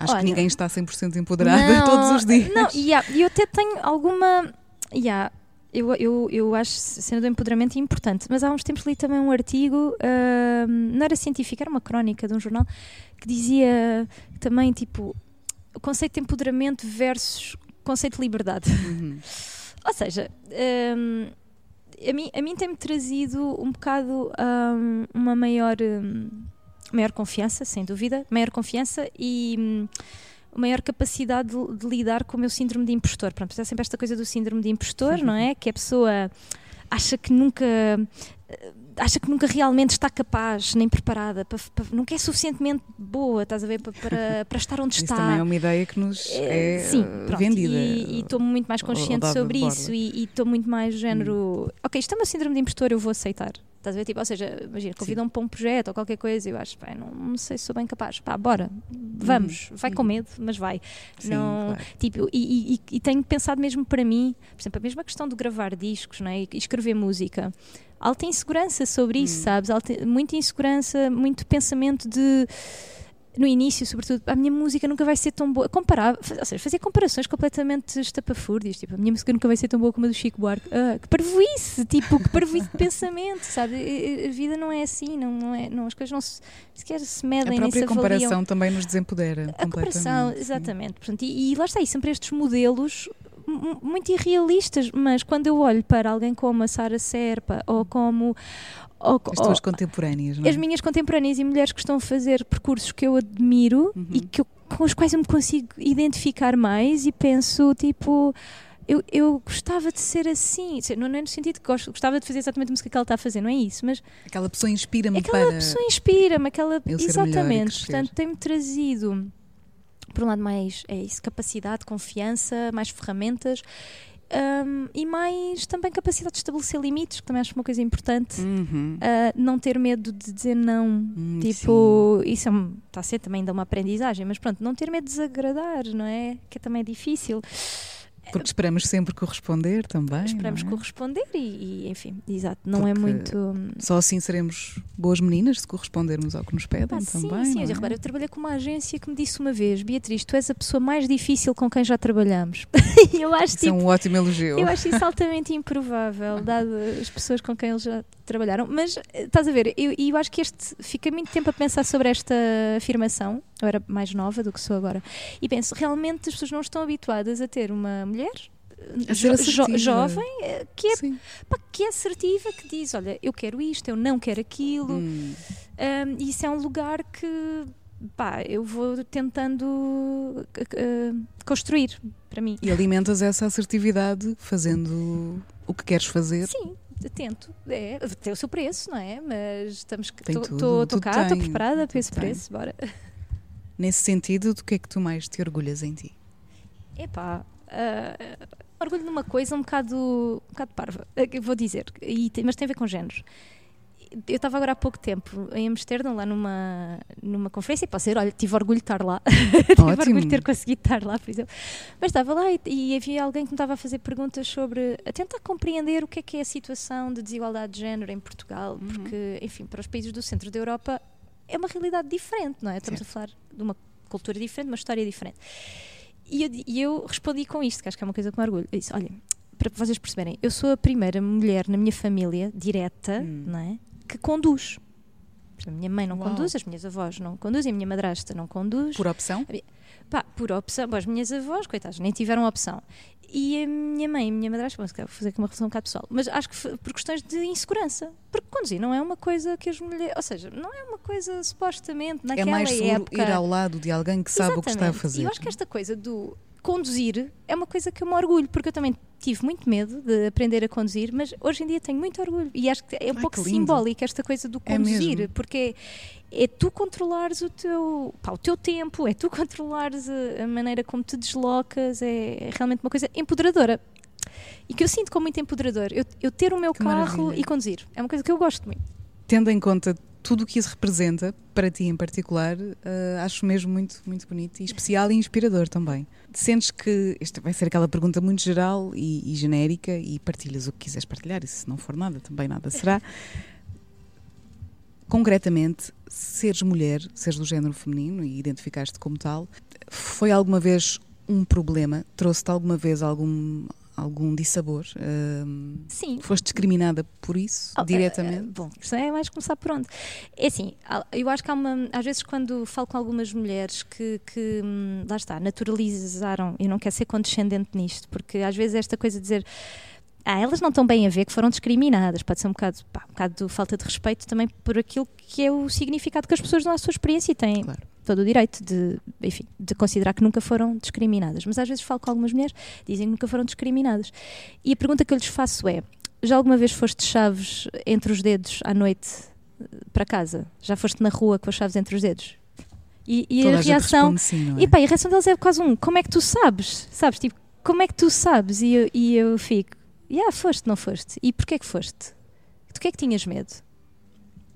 Acho Olha, que ninguém está 100% empoderada não, todos os dias. Não, e yeah, eu até tenho alguma. Yeah, eu, eu, eu acho sendo do empoderamento importante, mas há uns tempos li também um artigo, uh, não era científico, era uma crónica de um jornal, que dizia também tipo o conceito de empoderamento versus conceito de liberdade. Uhum. Ou seja, um, a mim, a mim tem-me trazido um bocado um, uma maior. Um, maior confiança, sem dúvida, maior confiança e hum, maior capacidade de, de, lidar com o meu síndrome de impostor. Pronto, é sempre esta coisa do síndrome de impostor, não é? Que a pessoa acha que nunca acha que nunca realmente está capaz nem preparada, para, para, nunca é suficientemente boa, estás a ver, para, para, para estar onde isso está. Isso também é uma ideia que nos é, é Sim, pronto, vendida. E estou muito mais consciente sobre isso e estou muito mais género, hum. ok, isto é uma síndrome de impostor, eu vou aceitar. Estás a ver? Tipo, ou seja, imagina, convidam-me para um projeto ou qualquer coisa e eu acho, pá, não, não, sei se sou bem capaz. Pá, bora, vamos. Hum, vai com medo, mas vai. Sim, não, claro. tipo, e, e, e, tenho pensado mesmo para mim, por exemplo, a mesma questão de gravar discos não é? e escrever música. Alta insegurança sobre isso, hum. sabes? Alta, muita insegurança, muito pensamento de no início, sobretudo, a minha música nunca vai ser tão boa. Comparar, ou seja, fazer comparações completamente estapafúrdias. Tipo, a minha música nunca vai ser tão boa como a do Chico Buarque. Ah, que parvoíce! Tipo, que parvoíce de pensamento, sabe? A vida não é assim, não, não é, não, as coisas não se, sequer se medem, A própria comparação também nos desempodera. A comparação, exatamente. Portanto, e, e lá está, e sempre estes modelos muito irrealistas, mas quando eu olho para alguém como a Sara Serpa ou como ou, as tuas ou, contemporâneas, não é? As minhas contemporâneas e mulheres que estão a fazer percursos que eu admiro uhum. e que eu, com os quais eu me consigo identificar mais e penso, tipo, eu, eu gostava de ser assim. Não é no sentido que gosto, gostava de fazer exatamente a música que ela está a fazer, não é isso, mas. Aquela pessoa inspira-me Aquela para. pessoa inspira-me, aquela. Exatamente. Portanto, tem-me trazido, por um lado, mais é isso, capacidade, confiança, mais ferramentas um, e mais também capacidade de estabelecer limites, que também acho uma coisa importante. Uhum. Uh, não ter medo de dizer não. Hum, tipo, isso é está a ser também ainda uma aprendizagem, mas pronto, não ter medo de desagradar, não é? Que é também difícil. Porque esperamos sempre corresponder também. Esperamos é? corresponder e, e, enfim, exato, não é Porque muito. hum, Só assim seremos boas meninas se correspondermos ao que nos pedem Ah, sim, também. sim, eu, é? repara, eu trabalhei com uma agência que me disse uma vez: Beatriz, tu és a pessoa mais difícil com quem já trabalhamos. Eu acho Isso é tipo, um ótimo elogio. Eu acho isso altamente improvável, dado as pessoas com quem eles já trabalharam. Mas eh, estás a ver, eu, eu acho que este. Fiquei muito tempo a pensar sobre esta afirmação. Eu era mais nova do que sou agora. E penso, realmente as pessoas não estão habituadas a ter uma mulher. eh, ser jo- jo- jovem eh, que é, pá, que é assertiva, que diz: Olha, eu quero isto, eu não quero aquilo. Hum. Um, e isso é um lugar que pá, eu vou tentando uh, construir para mim. E alimentas essa assertividade fazendo o que queres fazer. Sim, tento. É, tem o seu preço, não é? Mas estamos Estou cá, estou preparada para esse tem. preço, bora. Nesse sentido, do que é que tu mais te orgulhas em ti? Epá, uh, orgulho numa coisa um bocado, um bocado parva, que eu vou dizer, e mas tem a ver com géneros. Eu estava agora há pouco tempo em Amsterdão, lá numa, numa conferência, e posso dizer, olha, tive orgulho de estar lá. tive orgulho de ter conseguido estar lá, por exemplo. Mas estava lá e, e havia alguém que me estava a fazer perguntas sobre, a tentar compreender o que é que é a situação de desigualdade de género em Portugal, Uhum. porque, enfim, para os países do centro da Europa é uma realidade diferente, não é? Estamos Certo. a falar de uma cultura diferente, uma história diferente. E eu, e eu respondi com isto, que acho que é uma coisa com orgulho. Eu disse: olha, para vocês perceberem, eu sou a primeira mulher na minha família, direta, Hum. não é? Que conduz. A minha mãe não Uau. conduz, as minhas avós não conduzem, a minha madrasta não conduz. Por opção? Pá, por opção, bom, as minhas avós, coitadas, nem tiveram opção. E a minha mãe e a minha madrasta, bom, se calhar vou fazer aqui uma relação um bocado pessoal, mas acho que por questões de insegurança. Porque conduzir não é uma coisa que as mulheres. Ou seja, não é uma coisa supostamente É naquela mais seguro época. ir ao lado de alguém que sabe o que está a Exatamente. fazer. E eu acho que esta coisa do conduzir é uma coisa que eu me orgulho, porque eu também tive muito medo de aprender a conduzir, mas hoje em dia tenho muito orgulho. E acho que é um Ai, pouco simbólico esta coisa do É conduzir, mesmo. porque é, é tu controlares o teu, pá, o teu tempo, é tu controlares a, a maneira como te deslocas, é, é realmente uma coisa empoderadora. E que eu sinto como muito empoderador. Eu, eu ter o meu Que carro maravilha. e conduzir. É uma coisa que eu gosto muito. Tendo em conta tudo o que isso representa, para ti em particular, eh, acho mesmo muito, muito bonito e especial e inspirador também. Sentes que, esta vai ser aquela pergunta muito geral e, e genérica e partilhas o que quiseres partilhar, e se não for nada, também nada será. Concretamente, seres mulher, seres do género feminino e identificaste como tal, foi alguma vez um problema? Trouxe-te alguma vez algum, algum dissabor? Ahm, Sim, foste discriminada por isso, Oh, diretamente? eh, eh, bom, isto é mais começar por onde? É assim, eu acho que há uma. Às vezes, quando falo com algumas mulheres que, que hum, lá está, naturalizaram, eu não quero ser condescendente nisto, porque às vezes esta coisa de dizer. Ah, elas não estão bem a ver que foram discriminadas. Pode ser um bocado, pá, um bocado de falta de respeito também por aquilo que é o significado que as pessoas dão à sua experiência e têm Claro. todo o direito de, enfim, de considerar que nunca foram discriminadas. Mas às vezes falo com algumas mulheres dizem que nunca foram discriminadas. E a pergunta que eu lhes faço é: já alguma vez foste chaves entre os dedos à noite eh, para casa? Já foste na rua com as chaves entre os dedos? E, e a reação. sim, é? E pá, a reação deles é quase um: como é que tu sabes? Sabes? Tipo, como é que tu sabes? E eu, e eu fico: ah, foste, não foste? E porquê que foste? Do que é que tinhas medo?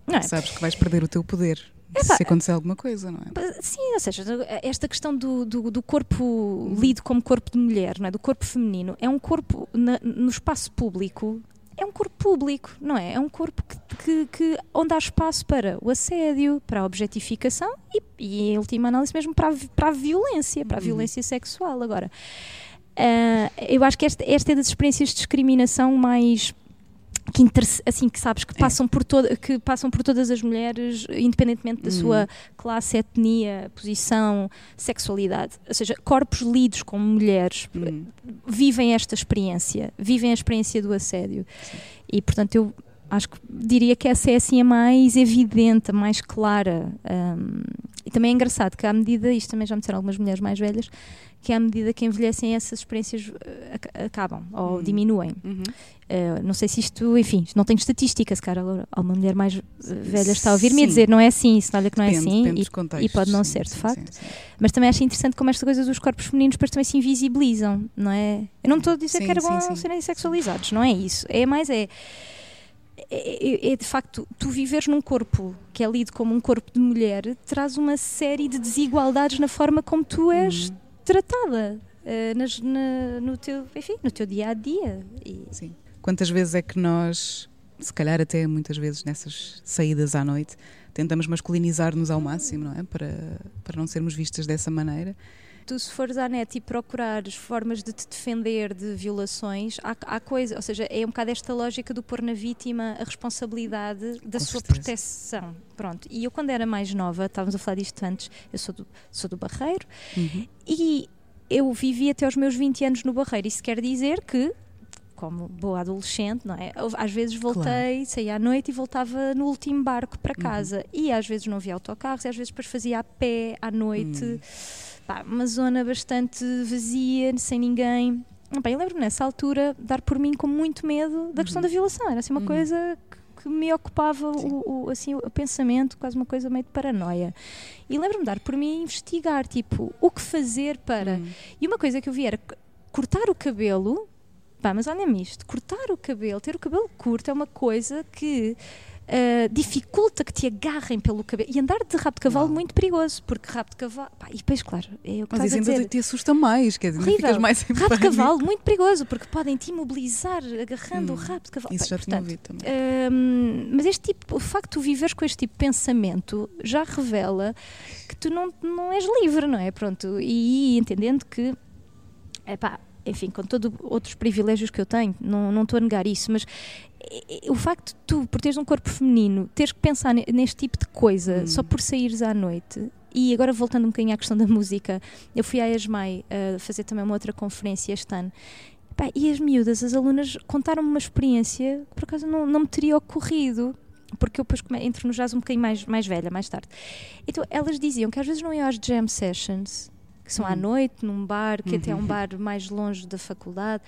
Não é? Sabes que vais perder o teu poder Epá, se acontecer alguma coisa, não é? Sim, ou seja, esta questão do, do, do corpo lido como corpo de mulher, não é? do corpo feminino, é um corpo na- no espaço público, é um corpo público, não é? É um corpo que, que- que- onde há espaço para o assédio, para a objetificação e, e em última análise mesmo para a, para a violência, para a Uhum. violência sexual. Agora, ah, eu acho que esta, esta é das experiências de discriminação mais que assim que sabes que É. passam por toda que passam por todas as mulheres independentemente da Uhum. sua classe, etnia, posição, sexualidade, ou seja, corpos lidos como mulheres Hum. vivem esta experiência, vivem a experiência do assédio. E portanto eu acho que diria que essa é assim a mais evidente, a mais clara, hum, também é engraçado que à medida, isto também já me disseram algumas mulheres mais velhas, que à medida que envelhecem essas experiências uh, acabam ou uhum. diminuem. Uhum. Uh, não sei se isto, enfim, não tenho estatística, se calhar alguma mulher mais velha está a ouvir-me a dizer não é assim, se olha que não é depende, é assim e, e, pode não sim, ser, de sim, facto. Sim, mas também acho interessante como esta coisa dos corpos femininos depois também se invisibilizam, não é? Eu não estou a dizer que era bom serem sexualizados, não é isso. É mais é é, é, é, de facto, tu viveres num corpo que é lido como um corpo de mulher, traz uma série de desigualdades na forma como tu és uhum. tratada uh, nas, na, no, teu, enfim, no teu dia a dia. E... Sim. Quantas vezes é que nós, se calhar até muitas vezes nessas saídas à noite, tentamos masculinizar-nos ao máximo, não é? Para, para não sermos vistas dessa maneira tu se fores à net e procurares formas de te defender de violações, há, há coisa, ou seja, é um bocado esta lógica do pôr na vítima a responsabilidade da Com sua certeza. proteção. Pronto. E eu quando era mais nova, estávamos a falar disto antes, eu sou do, sou do Barreiro uhum. e eu vivi até aos meus 20 anos no Barreiro. Isso quer dizer que como boa adolescente, não é? Às vezes voltei, claro. saía à noite e voltava no último barco para uhum. casa. Uhum. E às vezes não havia autocarros, e às vezes depois fazia a pé à noite. Uhum pá, uma zona bastante vazia, sem ninguém. Bem, eu lembro-me nessa altura dar por mim com muito medo da questão uhum. da violação. Era assim uma uhum. coisa que, que, me ocupava o, o, assim, o pensamento, quase uma coisa meio de paranoia. E lembro-me dar por mim investigar, tipo, o que fazer para. Uhum. E uma coisa que eu vi era cortar o cabelo. Pá, mas olha-me isto, cortar o cabelo, ter o cabelo curto é uma coisa que uh, dificulta que te agarrem pelo cabelo. E andar de rabo de cavalo é muito perigoso, porque rabo de cavalo. Pá, e depois, claro, é o que Mas isso ainda te assusta mais, quer dizer, ficas mais em Rabo de cavalo, muito perigoso, porque podem te imobilizar agarrando hum, o rabo de cavalo. Isso Pá, já portanto, tinha ouvido também. Uh, mas este tipo, o facto de tu viveres com este tipo de pensamento já revela que tu não, não és livre, não é? Pronto, e entendendo que. Epá, enfim, com todos outros privilégios que eu tenho, não, não estou a negar isso, mas o facto de tu, por teres um corpo feminino, teres que pensar neste tipo de coisa hum. só por saíres à noite. E agora voltando um bocadinho à questão da música, eu fui à ESMAI a fazer também uma outra conferência este ano. e as miúdas, as alunas, contaram-me uma experiência que por acaso não, não me teria ocorrido, porque eu depois entro no jazz um bocadinho mais, mais velha, mais tarde. Então elas diziam que às vezes não iam às jam sessions, que são à hum. noite, num bar, que uhum. até é um uhum. bar mais longe da faculdade,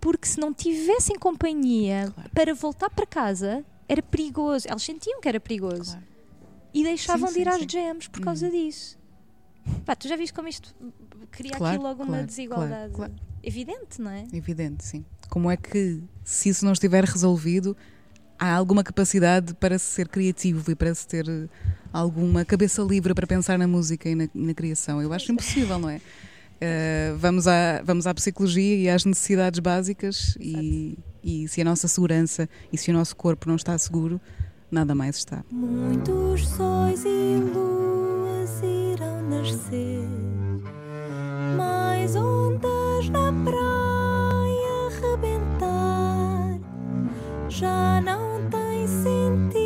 porque se não tivessem companhia claro. para voltar para casa, era perigoso. Elas sentiam que era perigoso. Claro. E deixavam sim, de ir sim, às sim. jams por causa uhum. disso. Pá, tu já viste como isto cria claro, aqui logo uma desigualdade evidente, não é? Evidente, sim. Como é que, se isso não estiver resolvido, há alguma capacidade para ser criativo e para se ter alguma cabeça livre para pensar na música e na, na criação? Eu acho impossível, não é? Uh, vamos, à, vamos à psicologia e às necessidades básicas e, e, se a nossa segurança e se o nosso corpo não está seguro, nada mais está. Muitos sóis e luas irão nascer, mais ondas na praia rebentar, já não tem sentido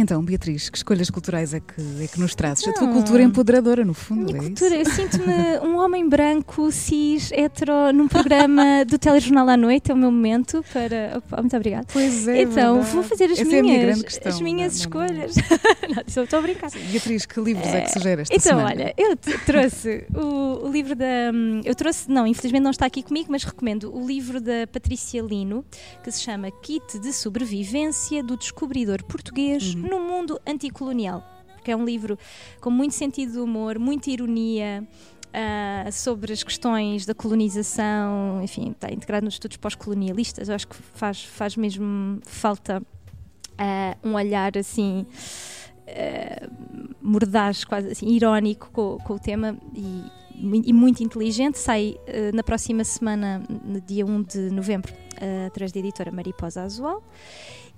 então, Beatriz, que escolhas culturais é que, é que nos trazes? Não. A tua cultura é empoderadora, no fundo. Minha é cultura, isso? eu sinto-me um homem branco, cis, hetero, num programa do telejornal à noite, é o meu momento para. Opa, muito obrigada. Pois é. Então, verdade. vou fazer as Essa minhas, é questão, as minhas não, escolhas. Não, não, estou a brincar. Beatriz, que livros é, é que sugeres esta Então, semana? olha, eu trouxe o, o, livro da. Eu trouxe, não, infelizmente não está aqui comigo, mas recomendo o livro da Patrícia Lino, que se chama Kit de Sobrevivência do Descobridor Português. No Mundo Anticolonial. Porque é um livro com muito sentido de humor, muita ironia. Uh, sobre as questões da colonização, enfim, está integrado nos estudos pós-colonialistas. Acho que faz, faz mesmo falta uh, um olhar assim uh, mordaz, quase assim, irónico com, com o tema e, e, muito inteligente. Sai na próxima semana, no dia 1 de novembro, através da editora Mariposa Azual.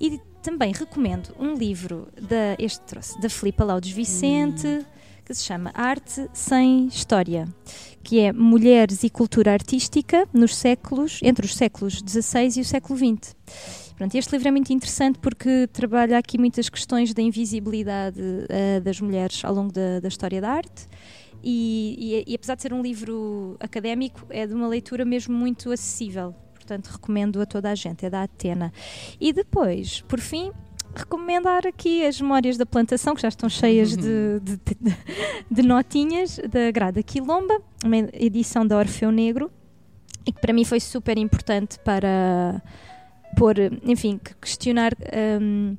E também recomendo um livro da, este trouxe, da Filipa Laudes Vicente, hum. que se chama Arte Sem História, que é Mulheres e Cultura Artística nos séculos, entre os séculos XVI e o século XX. Pronto, este livro é muito interessante porque trabalha aqui muitas questões da invisibilidade uh, das mulheres ao longo da, da, história da arte E, e, e apesar de ser um livro académico, é de uma leitura mesmo muito acessível. Portanto, recomendo a toda a gente, é da Atena. E depois, por fim, recomendar aqui as memórias da plantação, que já estão cheias de, de, de, de notinhas, da Grada Quilomba, uma edição da Orfeu Negro, e que para mim foi super importante para pôr, enfim, questionar. Um,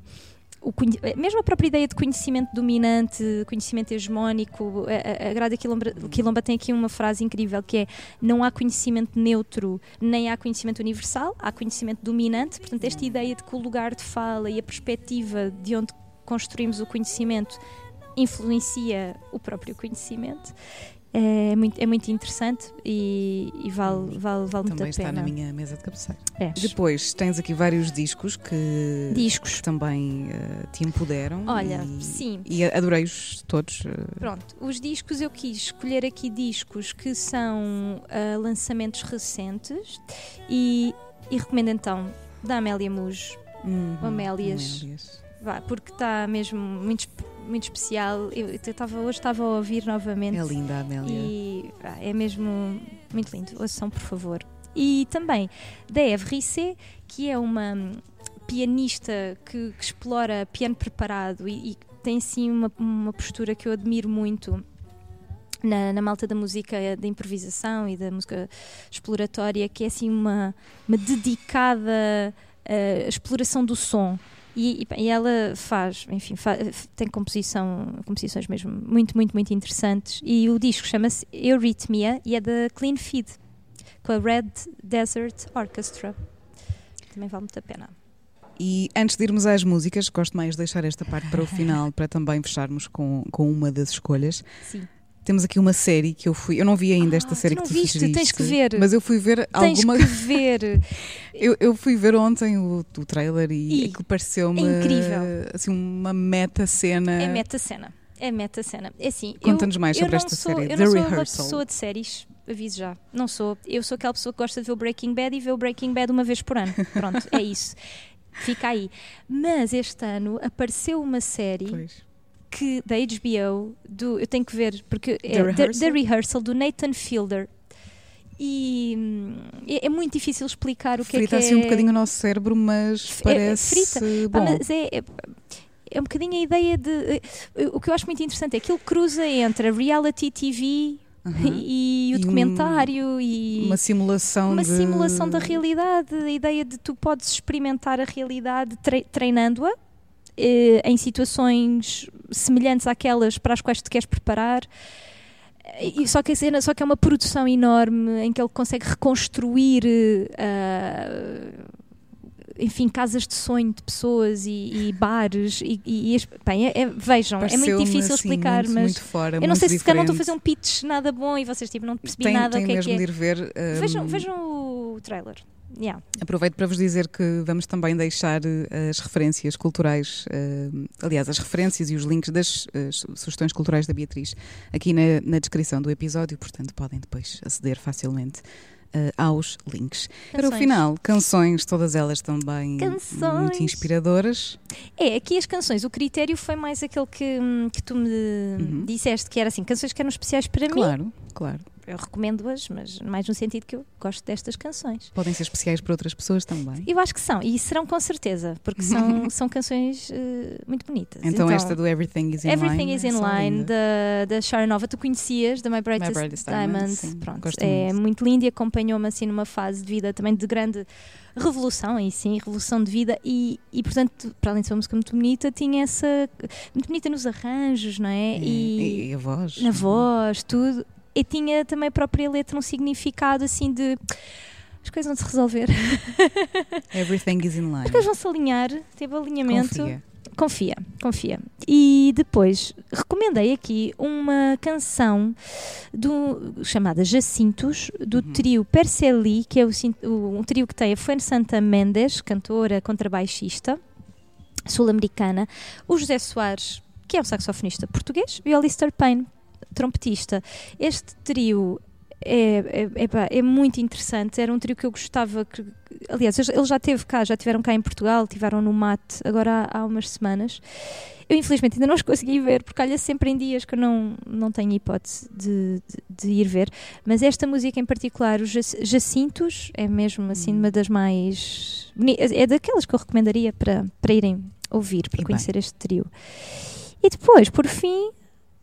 o, mesmo a própria ideia de conhecimento dominante, conhecimento hegemónico, a, a Grada Quilomba, Quilomba tem aqui uma frase incrível que é não há conhecimento neutro, nem há conhecimento universal, há conhecimento dominante. Portanto, esta ideia de que o lugar de fala e a perspectiva de onde construímos o conhecimento influencia o próprio conhecimento é muito, é muito interessante e, e vale, vale, vale muito a pena. Também está na minha mesa de cabeceira. É. Depois tens aqui vários discos que, discos. que também uh, te empoderam. Olha, e, sim. E adorei-os todos. Uh. Pronto, os discos eu quis escolher aqui discos que são uh, lançamentos recentes e, e recomendo então da Amélia Mujo, uhum, Amélias. Amélias. Vá, porque está mesmo muito muito especial. Eu, eu tava, hoje estava a ouvir novamente. É linda Amélia. E ah, é mesmo muito lindo. Ouçam, por favor. E também da Eve Rissé, que é uma pianista que, que explora piano preparado e, e tem sim uma, uma postura que eu admiro muito na, na, malta da música da improvisação e da música exploratória, que é assim uma, uma dedicada uh, exploração do som. E, e, ela faz, enfim, faz, tem composição, composições mesmo muito, muito, muito interessantes. E o disco chama-se Eurythmia e é da Clean Feed, com a Red Desert Orchestra. Também vale muito a pena. E antes de irmos às músicas, gosto mais de deixar esta parte para o final, para também fecharmos com, com uma das escolhas. Sim. Temos aqui uma série que eu fui. Eu não vi ainda esta ah, série tu que tu viste, sugeriste, tens que ver. Mas eu fui ver tens alguma. que ver. eu, eu fui ver ontem o, o trailer e, E aquilo pareceu-me. é incrível. Assim, uma meta-cena. É meta-cena. É meta-cena. É assim. Conta-nos mais sobre esta sou, série, Eu The não sou Rehearsal. uma pessoa de séries. Aviso já. Não sou. Eu sou aquela pessoa que gosta de ver o Breaking Bad e vê o Breaking Bad uma vez por ano. Pronto, é isso. Fica aí. Mas este ano apareceu uma série Pois. Que da HBO, do, eu tenho que ver, porque é The Rehearsal? The Rehearsal do Nathan Fielder. E hum, é, é muito difícil explicar o que Frita é que assim é. um bocadinho o nosso cérebro, mas é- parece frita. bom. Ah, mas é, é, é um bocadinho a ideia de. eh, O que eu acho muito interessante é que ele cruza entre a reality TV Aham. e, E o um- documentário e. Uma simulação uma de... simulação da realidade, a ideia de tu podes experimentar a realidade tre- treinando-a em situações semelhantes àquelas para as quais te queres preparar. E só que, a cena, só que é uma produção enorme em que ele consegue reconstruir eh, enfim, casas de sonho de pessoas e, e bares e, e- e- bem, é- é- vejam, é muito difícil assim, explicar, muito, mas muito fora, eu não sei se calhar não estou a fazer um pitch nada bom e vocês tipo, não percebi Tem, nada tem o que é que é. ver. hum, Vejam, vejam o trailer. Yeah. Aproveito para vos dizer que vamos também deixar eh, as referências culturais, eh, aliás, as referências e os links das eh, su- sugestões culturais da Beatriz aqui na, na descrição do episódio, portanto podem depois aceder facilmente eh, aos links. Para o Canções. final, canções, todas elas também Canções. muito inspiradoras. É, aqui as canções, o critério foi mais aquele que, hum, que tu me Uhum. disseste, que era assim, canções que eram especiais para mim. Claro, claro. Eu recomendo-as, mas mais no sentido que eu gosto destas canções. Podem ser especiais para outras pessoas também. Eu acho que são, e serão com certeza, porque são, são canções eh, muito bonitas. Então, esta do Everything is in Everything Line. is é in só Line, linda. da, da Sharon Nova, tu conhecias, da My Brightest, Brightest Diamond. Diamond, sim, Pronto, gosto é muito. muito lindo e acompanhou-me assim numa fase de vida também de grande revolução, aí sim, revolução de vida. E, e portanto, para além de ser uma música muito bonita, tinha essa. muito bonita nos arranjos, não é? É, E, e a voz. na voz, tudo. E tinha também a própria letra um significado assim de. As coisas vão se resolver, Everything is in Line. as coisas vão se alinhar, teve alinhamento. Confia. Confia, confia. E depois recomendei aqui uma canção do, chamada Jacintos, do Uhum. trio Perceli, que é o, o- um trio que tem a Fuente Santa Mendes, cantora, contrabaixista, sul-americana, o José Soares, que é um saxofonista português, e o Alistair Payne, trompetista. Este trio é, é, é muito interessante, era um trio que eu gostava que, aliás, ele já esteve cá, já tiveram cá em Portugal, tiveram no Mate agora há, há umas semanas. Eu infelizmente ainda não os consegui ver, porque calha sempre em dias que eu não, não tenho hipótese de, de, de ir ver. Mas esta música em particular, os Jac- Jacintos, é mesmo assim Hum. uma das mais. É daquelas que eu recomendaria para, para irem ouvir, para E bem. conhecer este trio. E depois, por fim,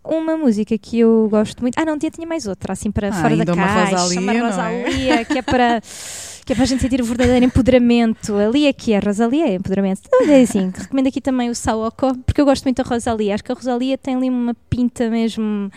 uma música que eu gosto muito. Ah, não, tinha, tinha mais outra, assim para Ah, fora da caixa. Rosalia, uma não é? Rosalia, que é para. Que é para a gente sentir o verdadeiro empoderamento. Ali é que é, Rosalia é empoderamento. Então, é assim, recomendo aqui também o Saoko, porque eu gosto muito da Rosalia. Acho que a Rosalia tem ali uma pinta mesmo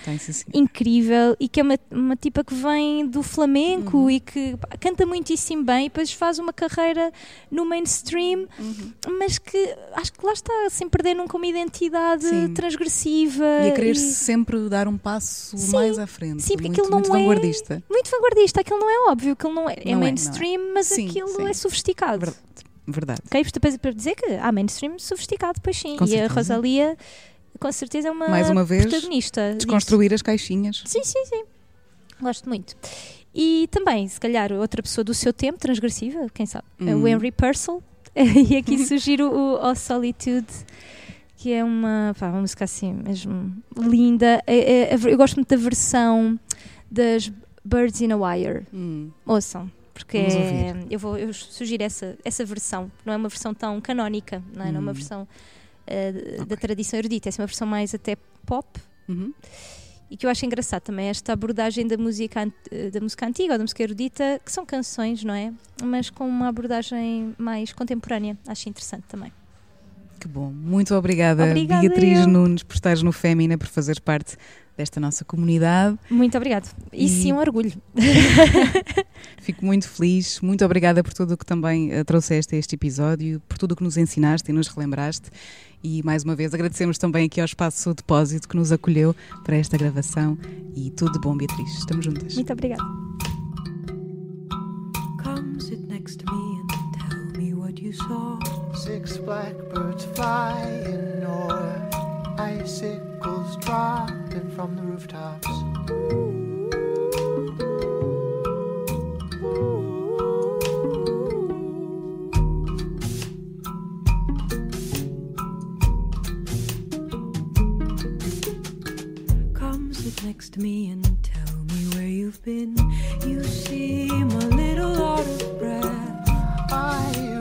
incrível e que é uma, uma tipa que vem do flamenco Uhum. e que pá, canta muitíssimo bem e depois faz uma carreira no mainstream, Uhum. mas que acho que lá está, sem perder nunca uma identidade Sim. transgressiva. E a querer e- sempre dar um passo Sim, mais à frente. sim, porque muito, aquilo não muito é- vanguardista. Muito vanguardista, aquilo não é óbvio, aquilo não é, é Não é, não é. Mainstream, mas Sim, aquilo sim. é sofisticado. Verdade. Verdade. Ok, isto para para dizer que há mainstream sofisticado, pois sim. Com e a. Rosalia, com certeza, é uma, Mais uma vez, protagonista. disso. Desconstruir as caixinhas. Sim, sim, sim. Gosto muito. E também, se calhar, outra pessoa do seu tempo, transgressiva, quem sabe, é o Hum. Henry Purcell. e aqui sugiro o O Solitude, que é uma, pá, uma música assim mesmo linda. É- é- eu gosto muito da versão das Birds in a Wire. Hum. Ouçam. Porque é- eu, vou, eu sugiro essa, essa versão. Não é uma versão tão canónica, não é, não é uma Hum. versão eh, da Ok. tradição erudita. É uma versão mais até pop, Uhum. e que eu acho engraçado também esta abordagem da música, eh, da música antiga ou da música erudita, que são canções, não é? Mas com uma abordagem mais contemporânea. Acho interessante também. Que bom. Muito obrigada, Obrigada, Beatriz eu. Nunes, por estares no Fémina, por fazeres parte desta nossa comunidade. Muito obrigado. E, E- sim, um orgulho. Fico muito feliz. Muito obrigada por tudo o que também eh, trouxeste a este episódio, por tudo o que nos ensinaste e nos relembraste. E mais uma vez agradecemos também aqui ao Espaço Depósito que nos acolheu para esta gravação. E tudo de bom, Beatriz. Estamos juntas. Muito obrigada. Come sit next to me and tell me what you saw. Six blackbirds flying north, icicles dropping from the rooftops. Come sit next to me and tell me where you've been. You seem a little out of breath. I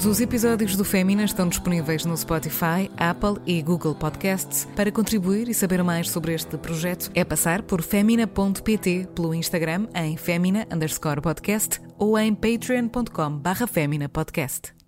Todos os episódios do Fémina estão disponíveis no Spotify, Apple e Google Podcasts. Para contribuir e saber mais sobre este projeto, é passar por femina.pt pelo Instagram em femina underscore podcast ou em patreon.com barra femina podcast.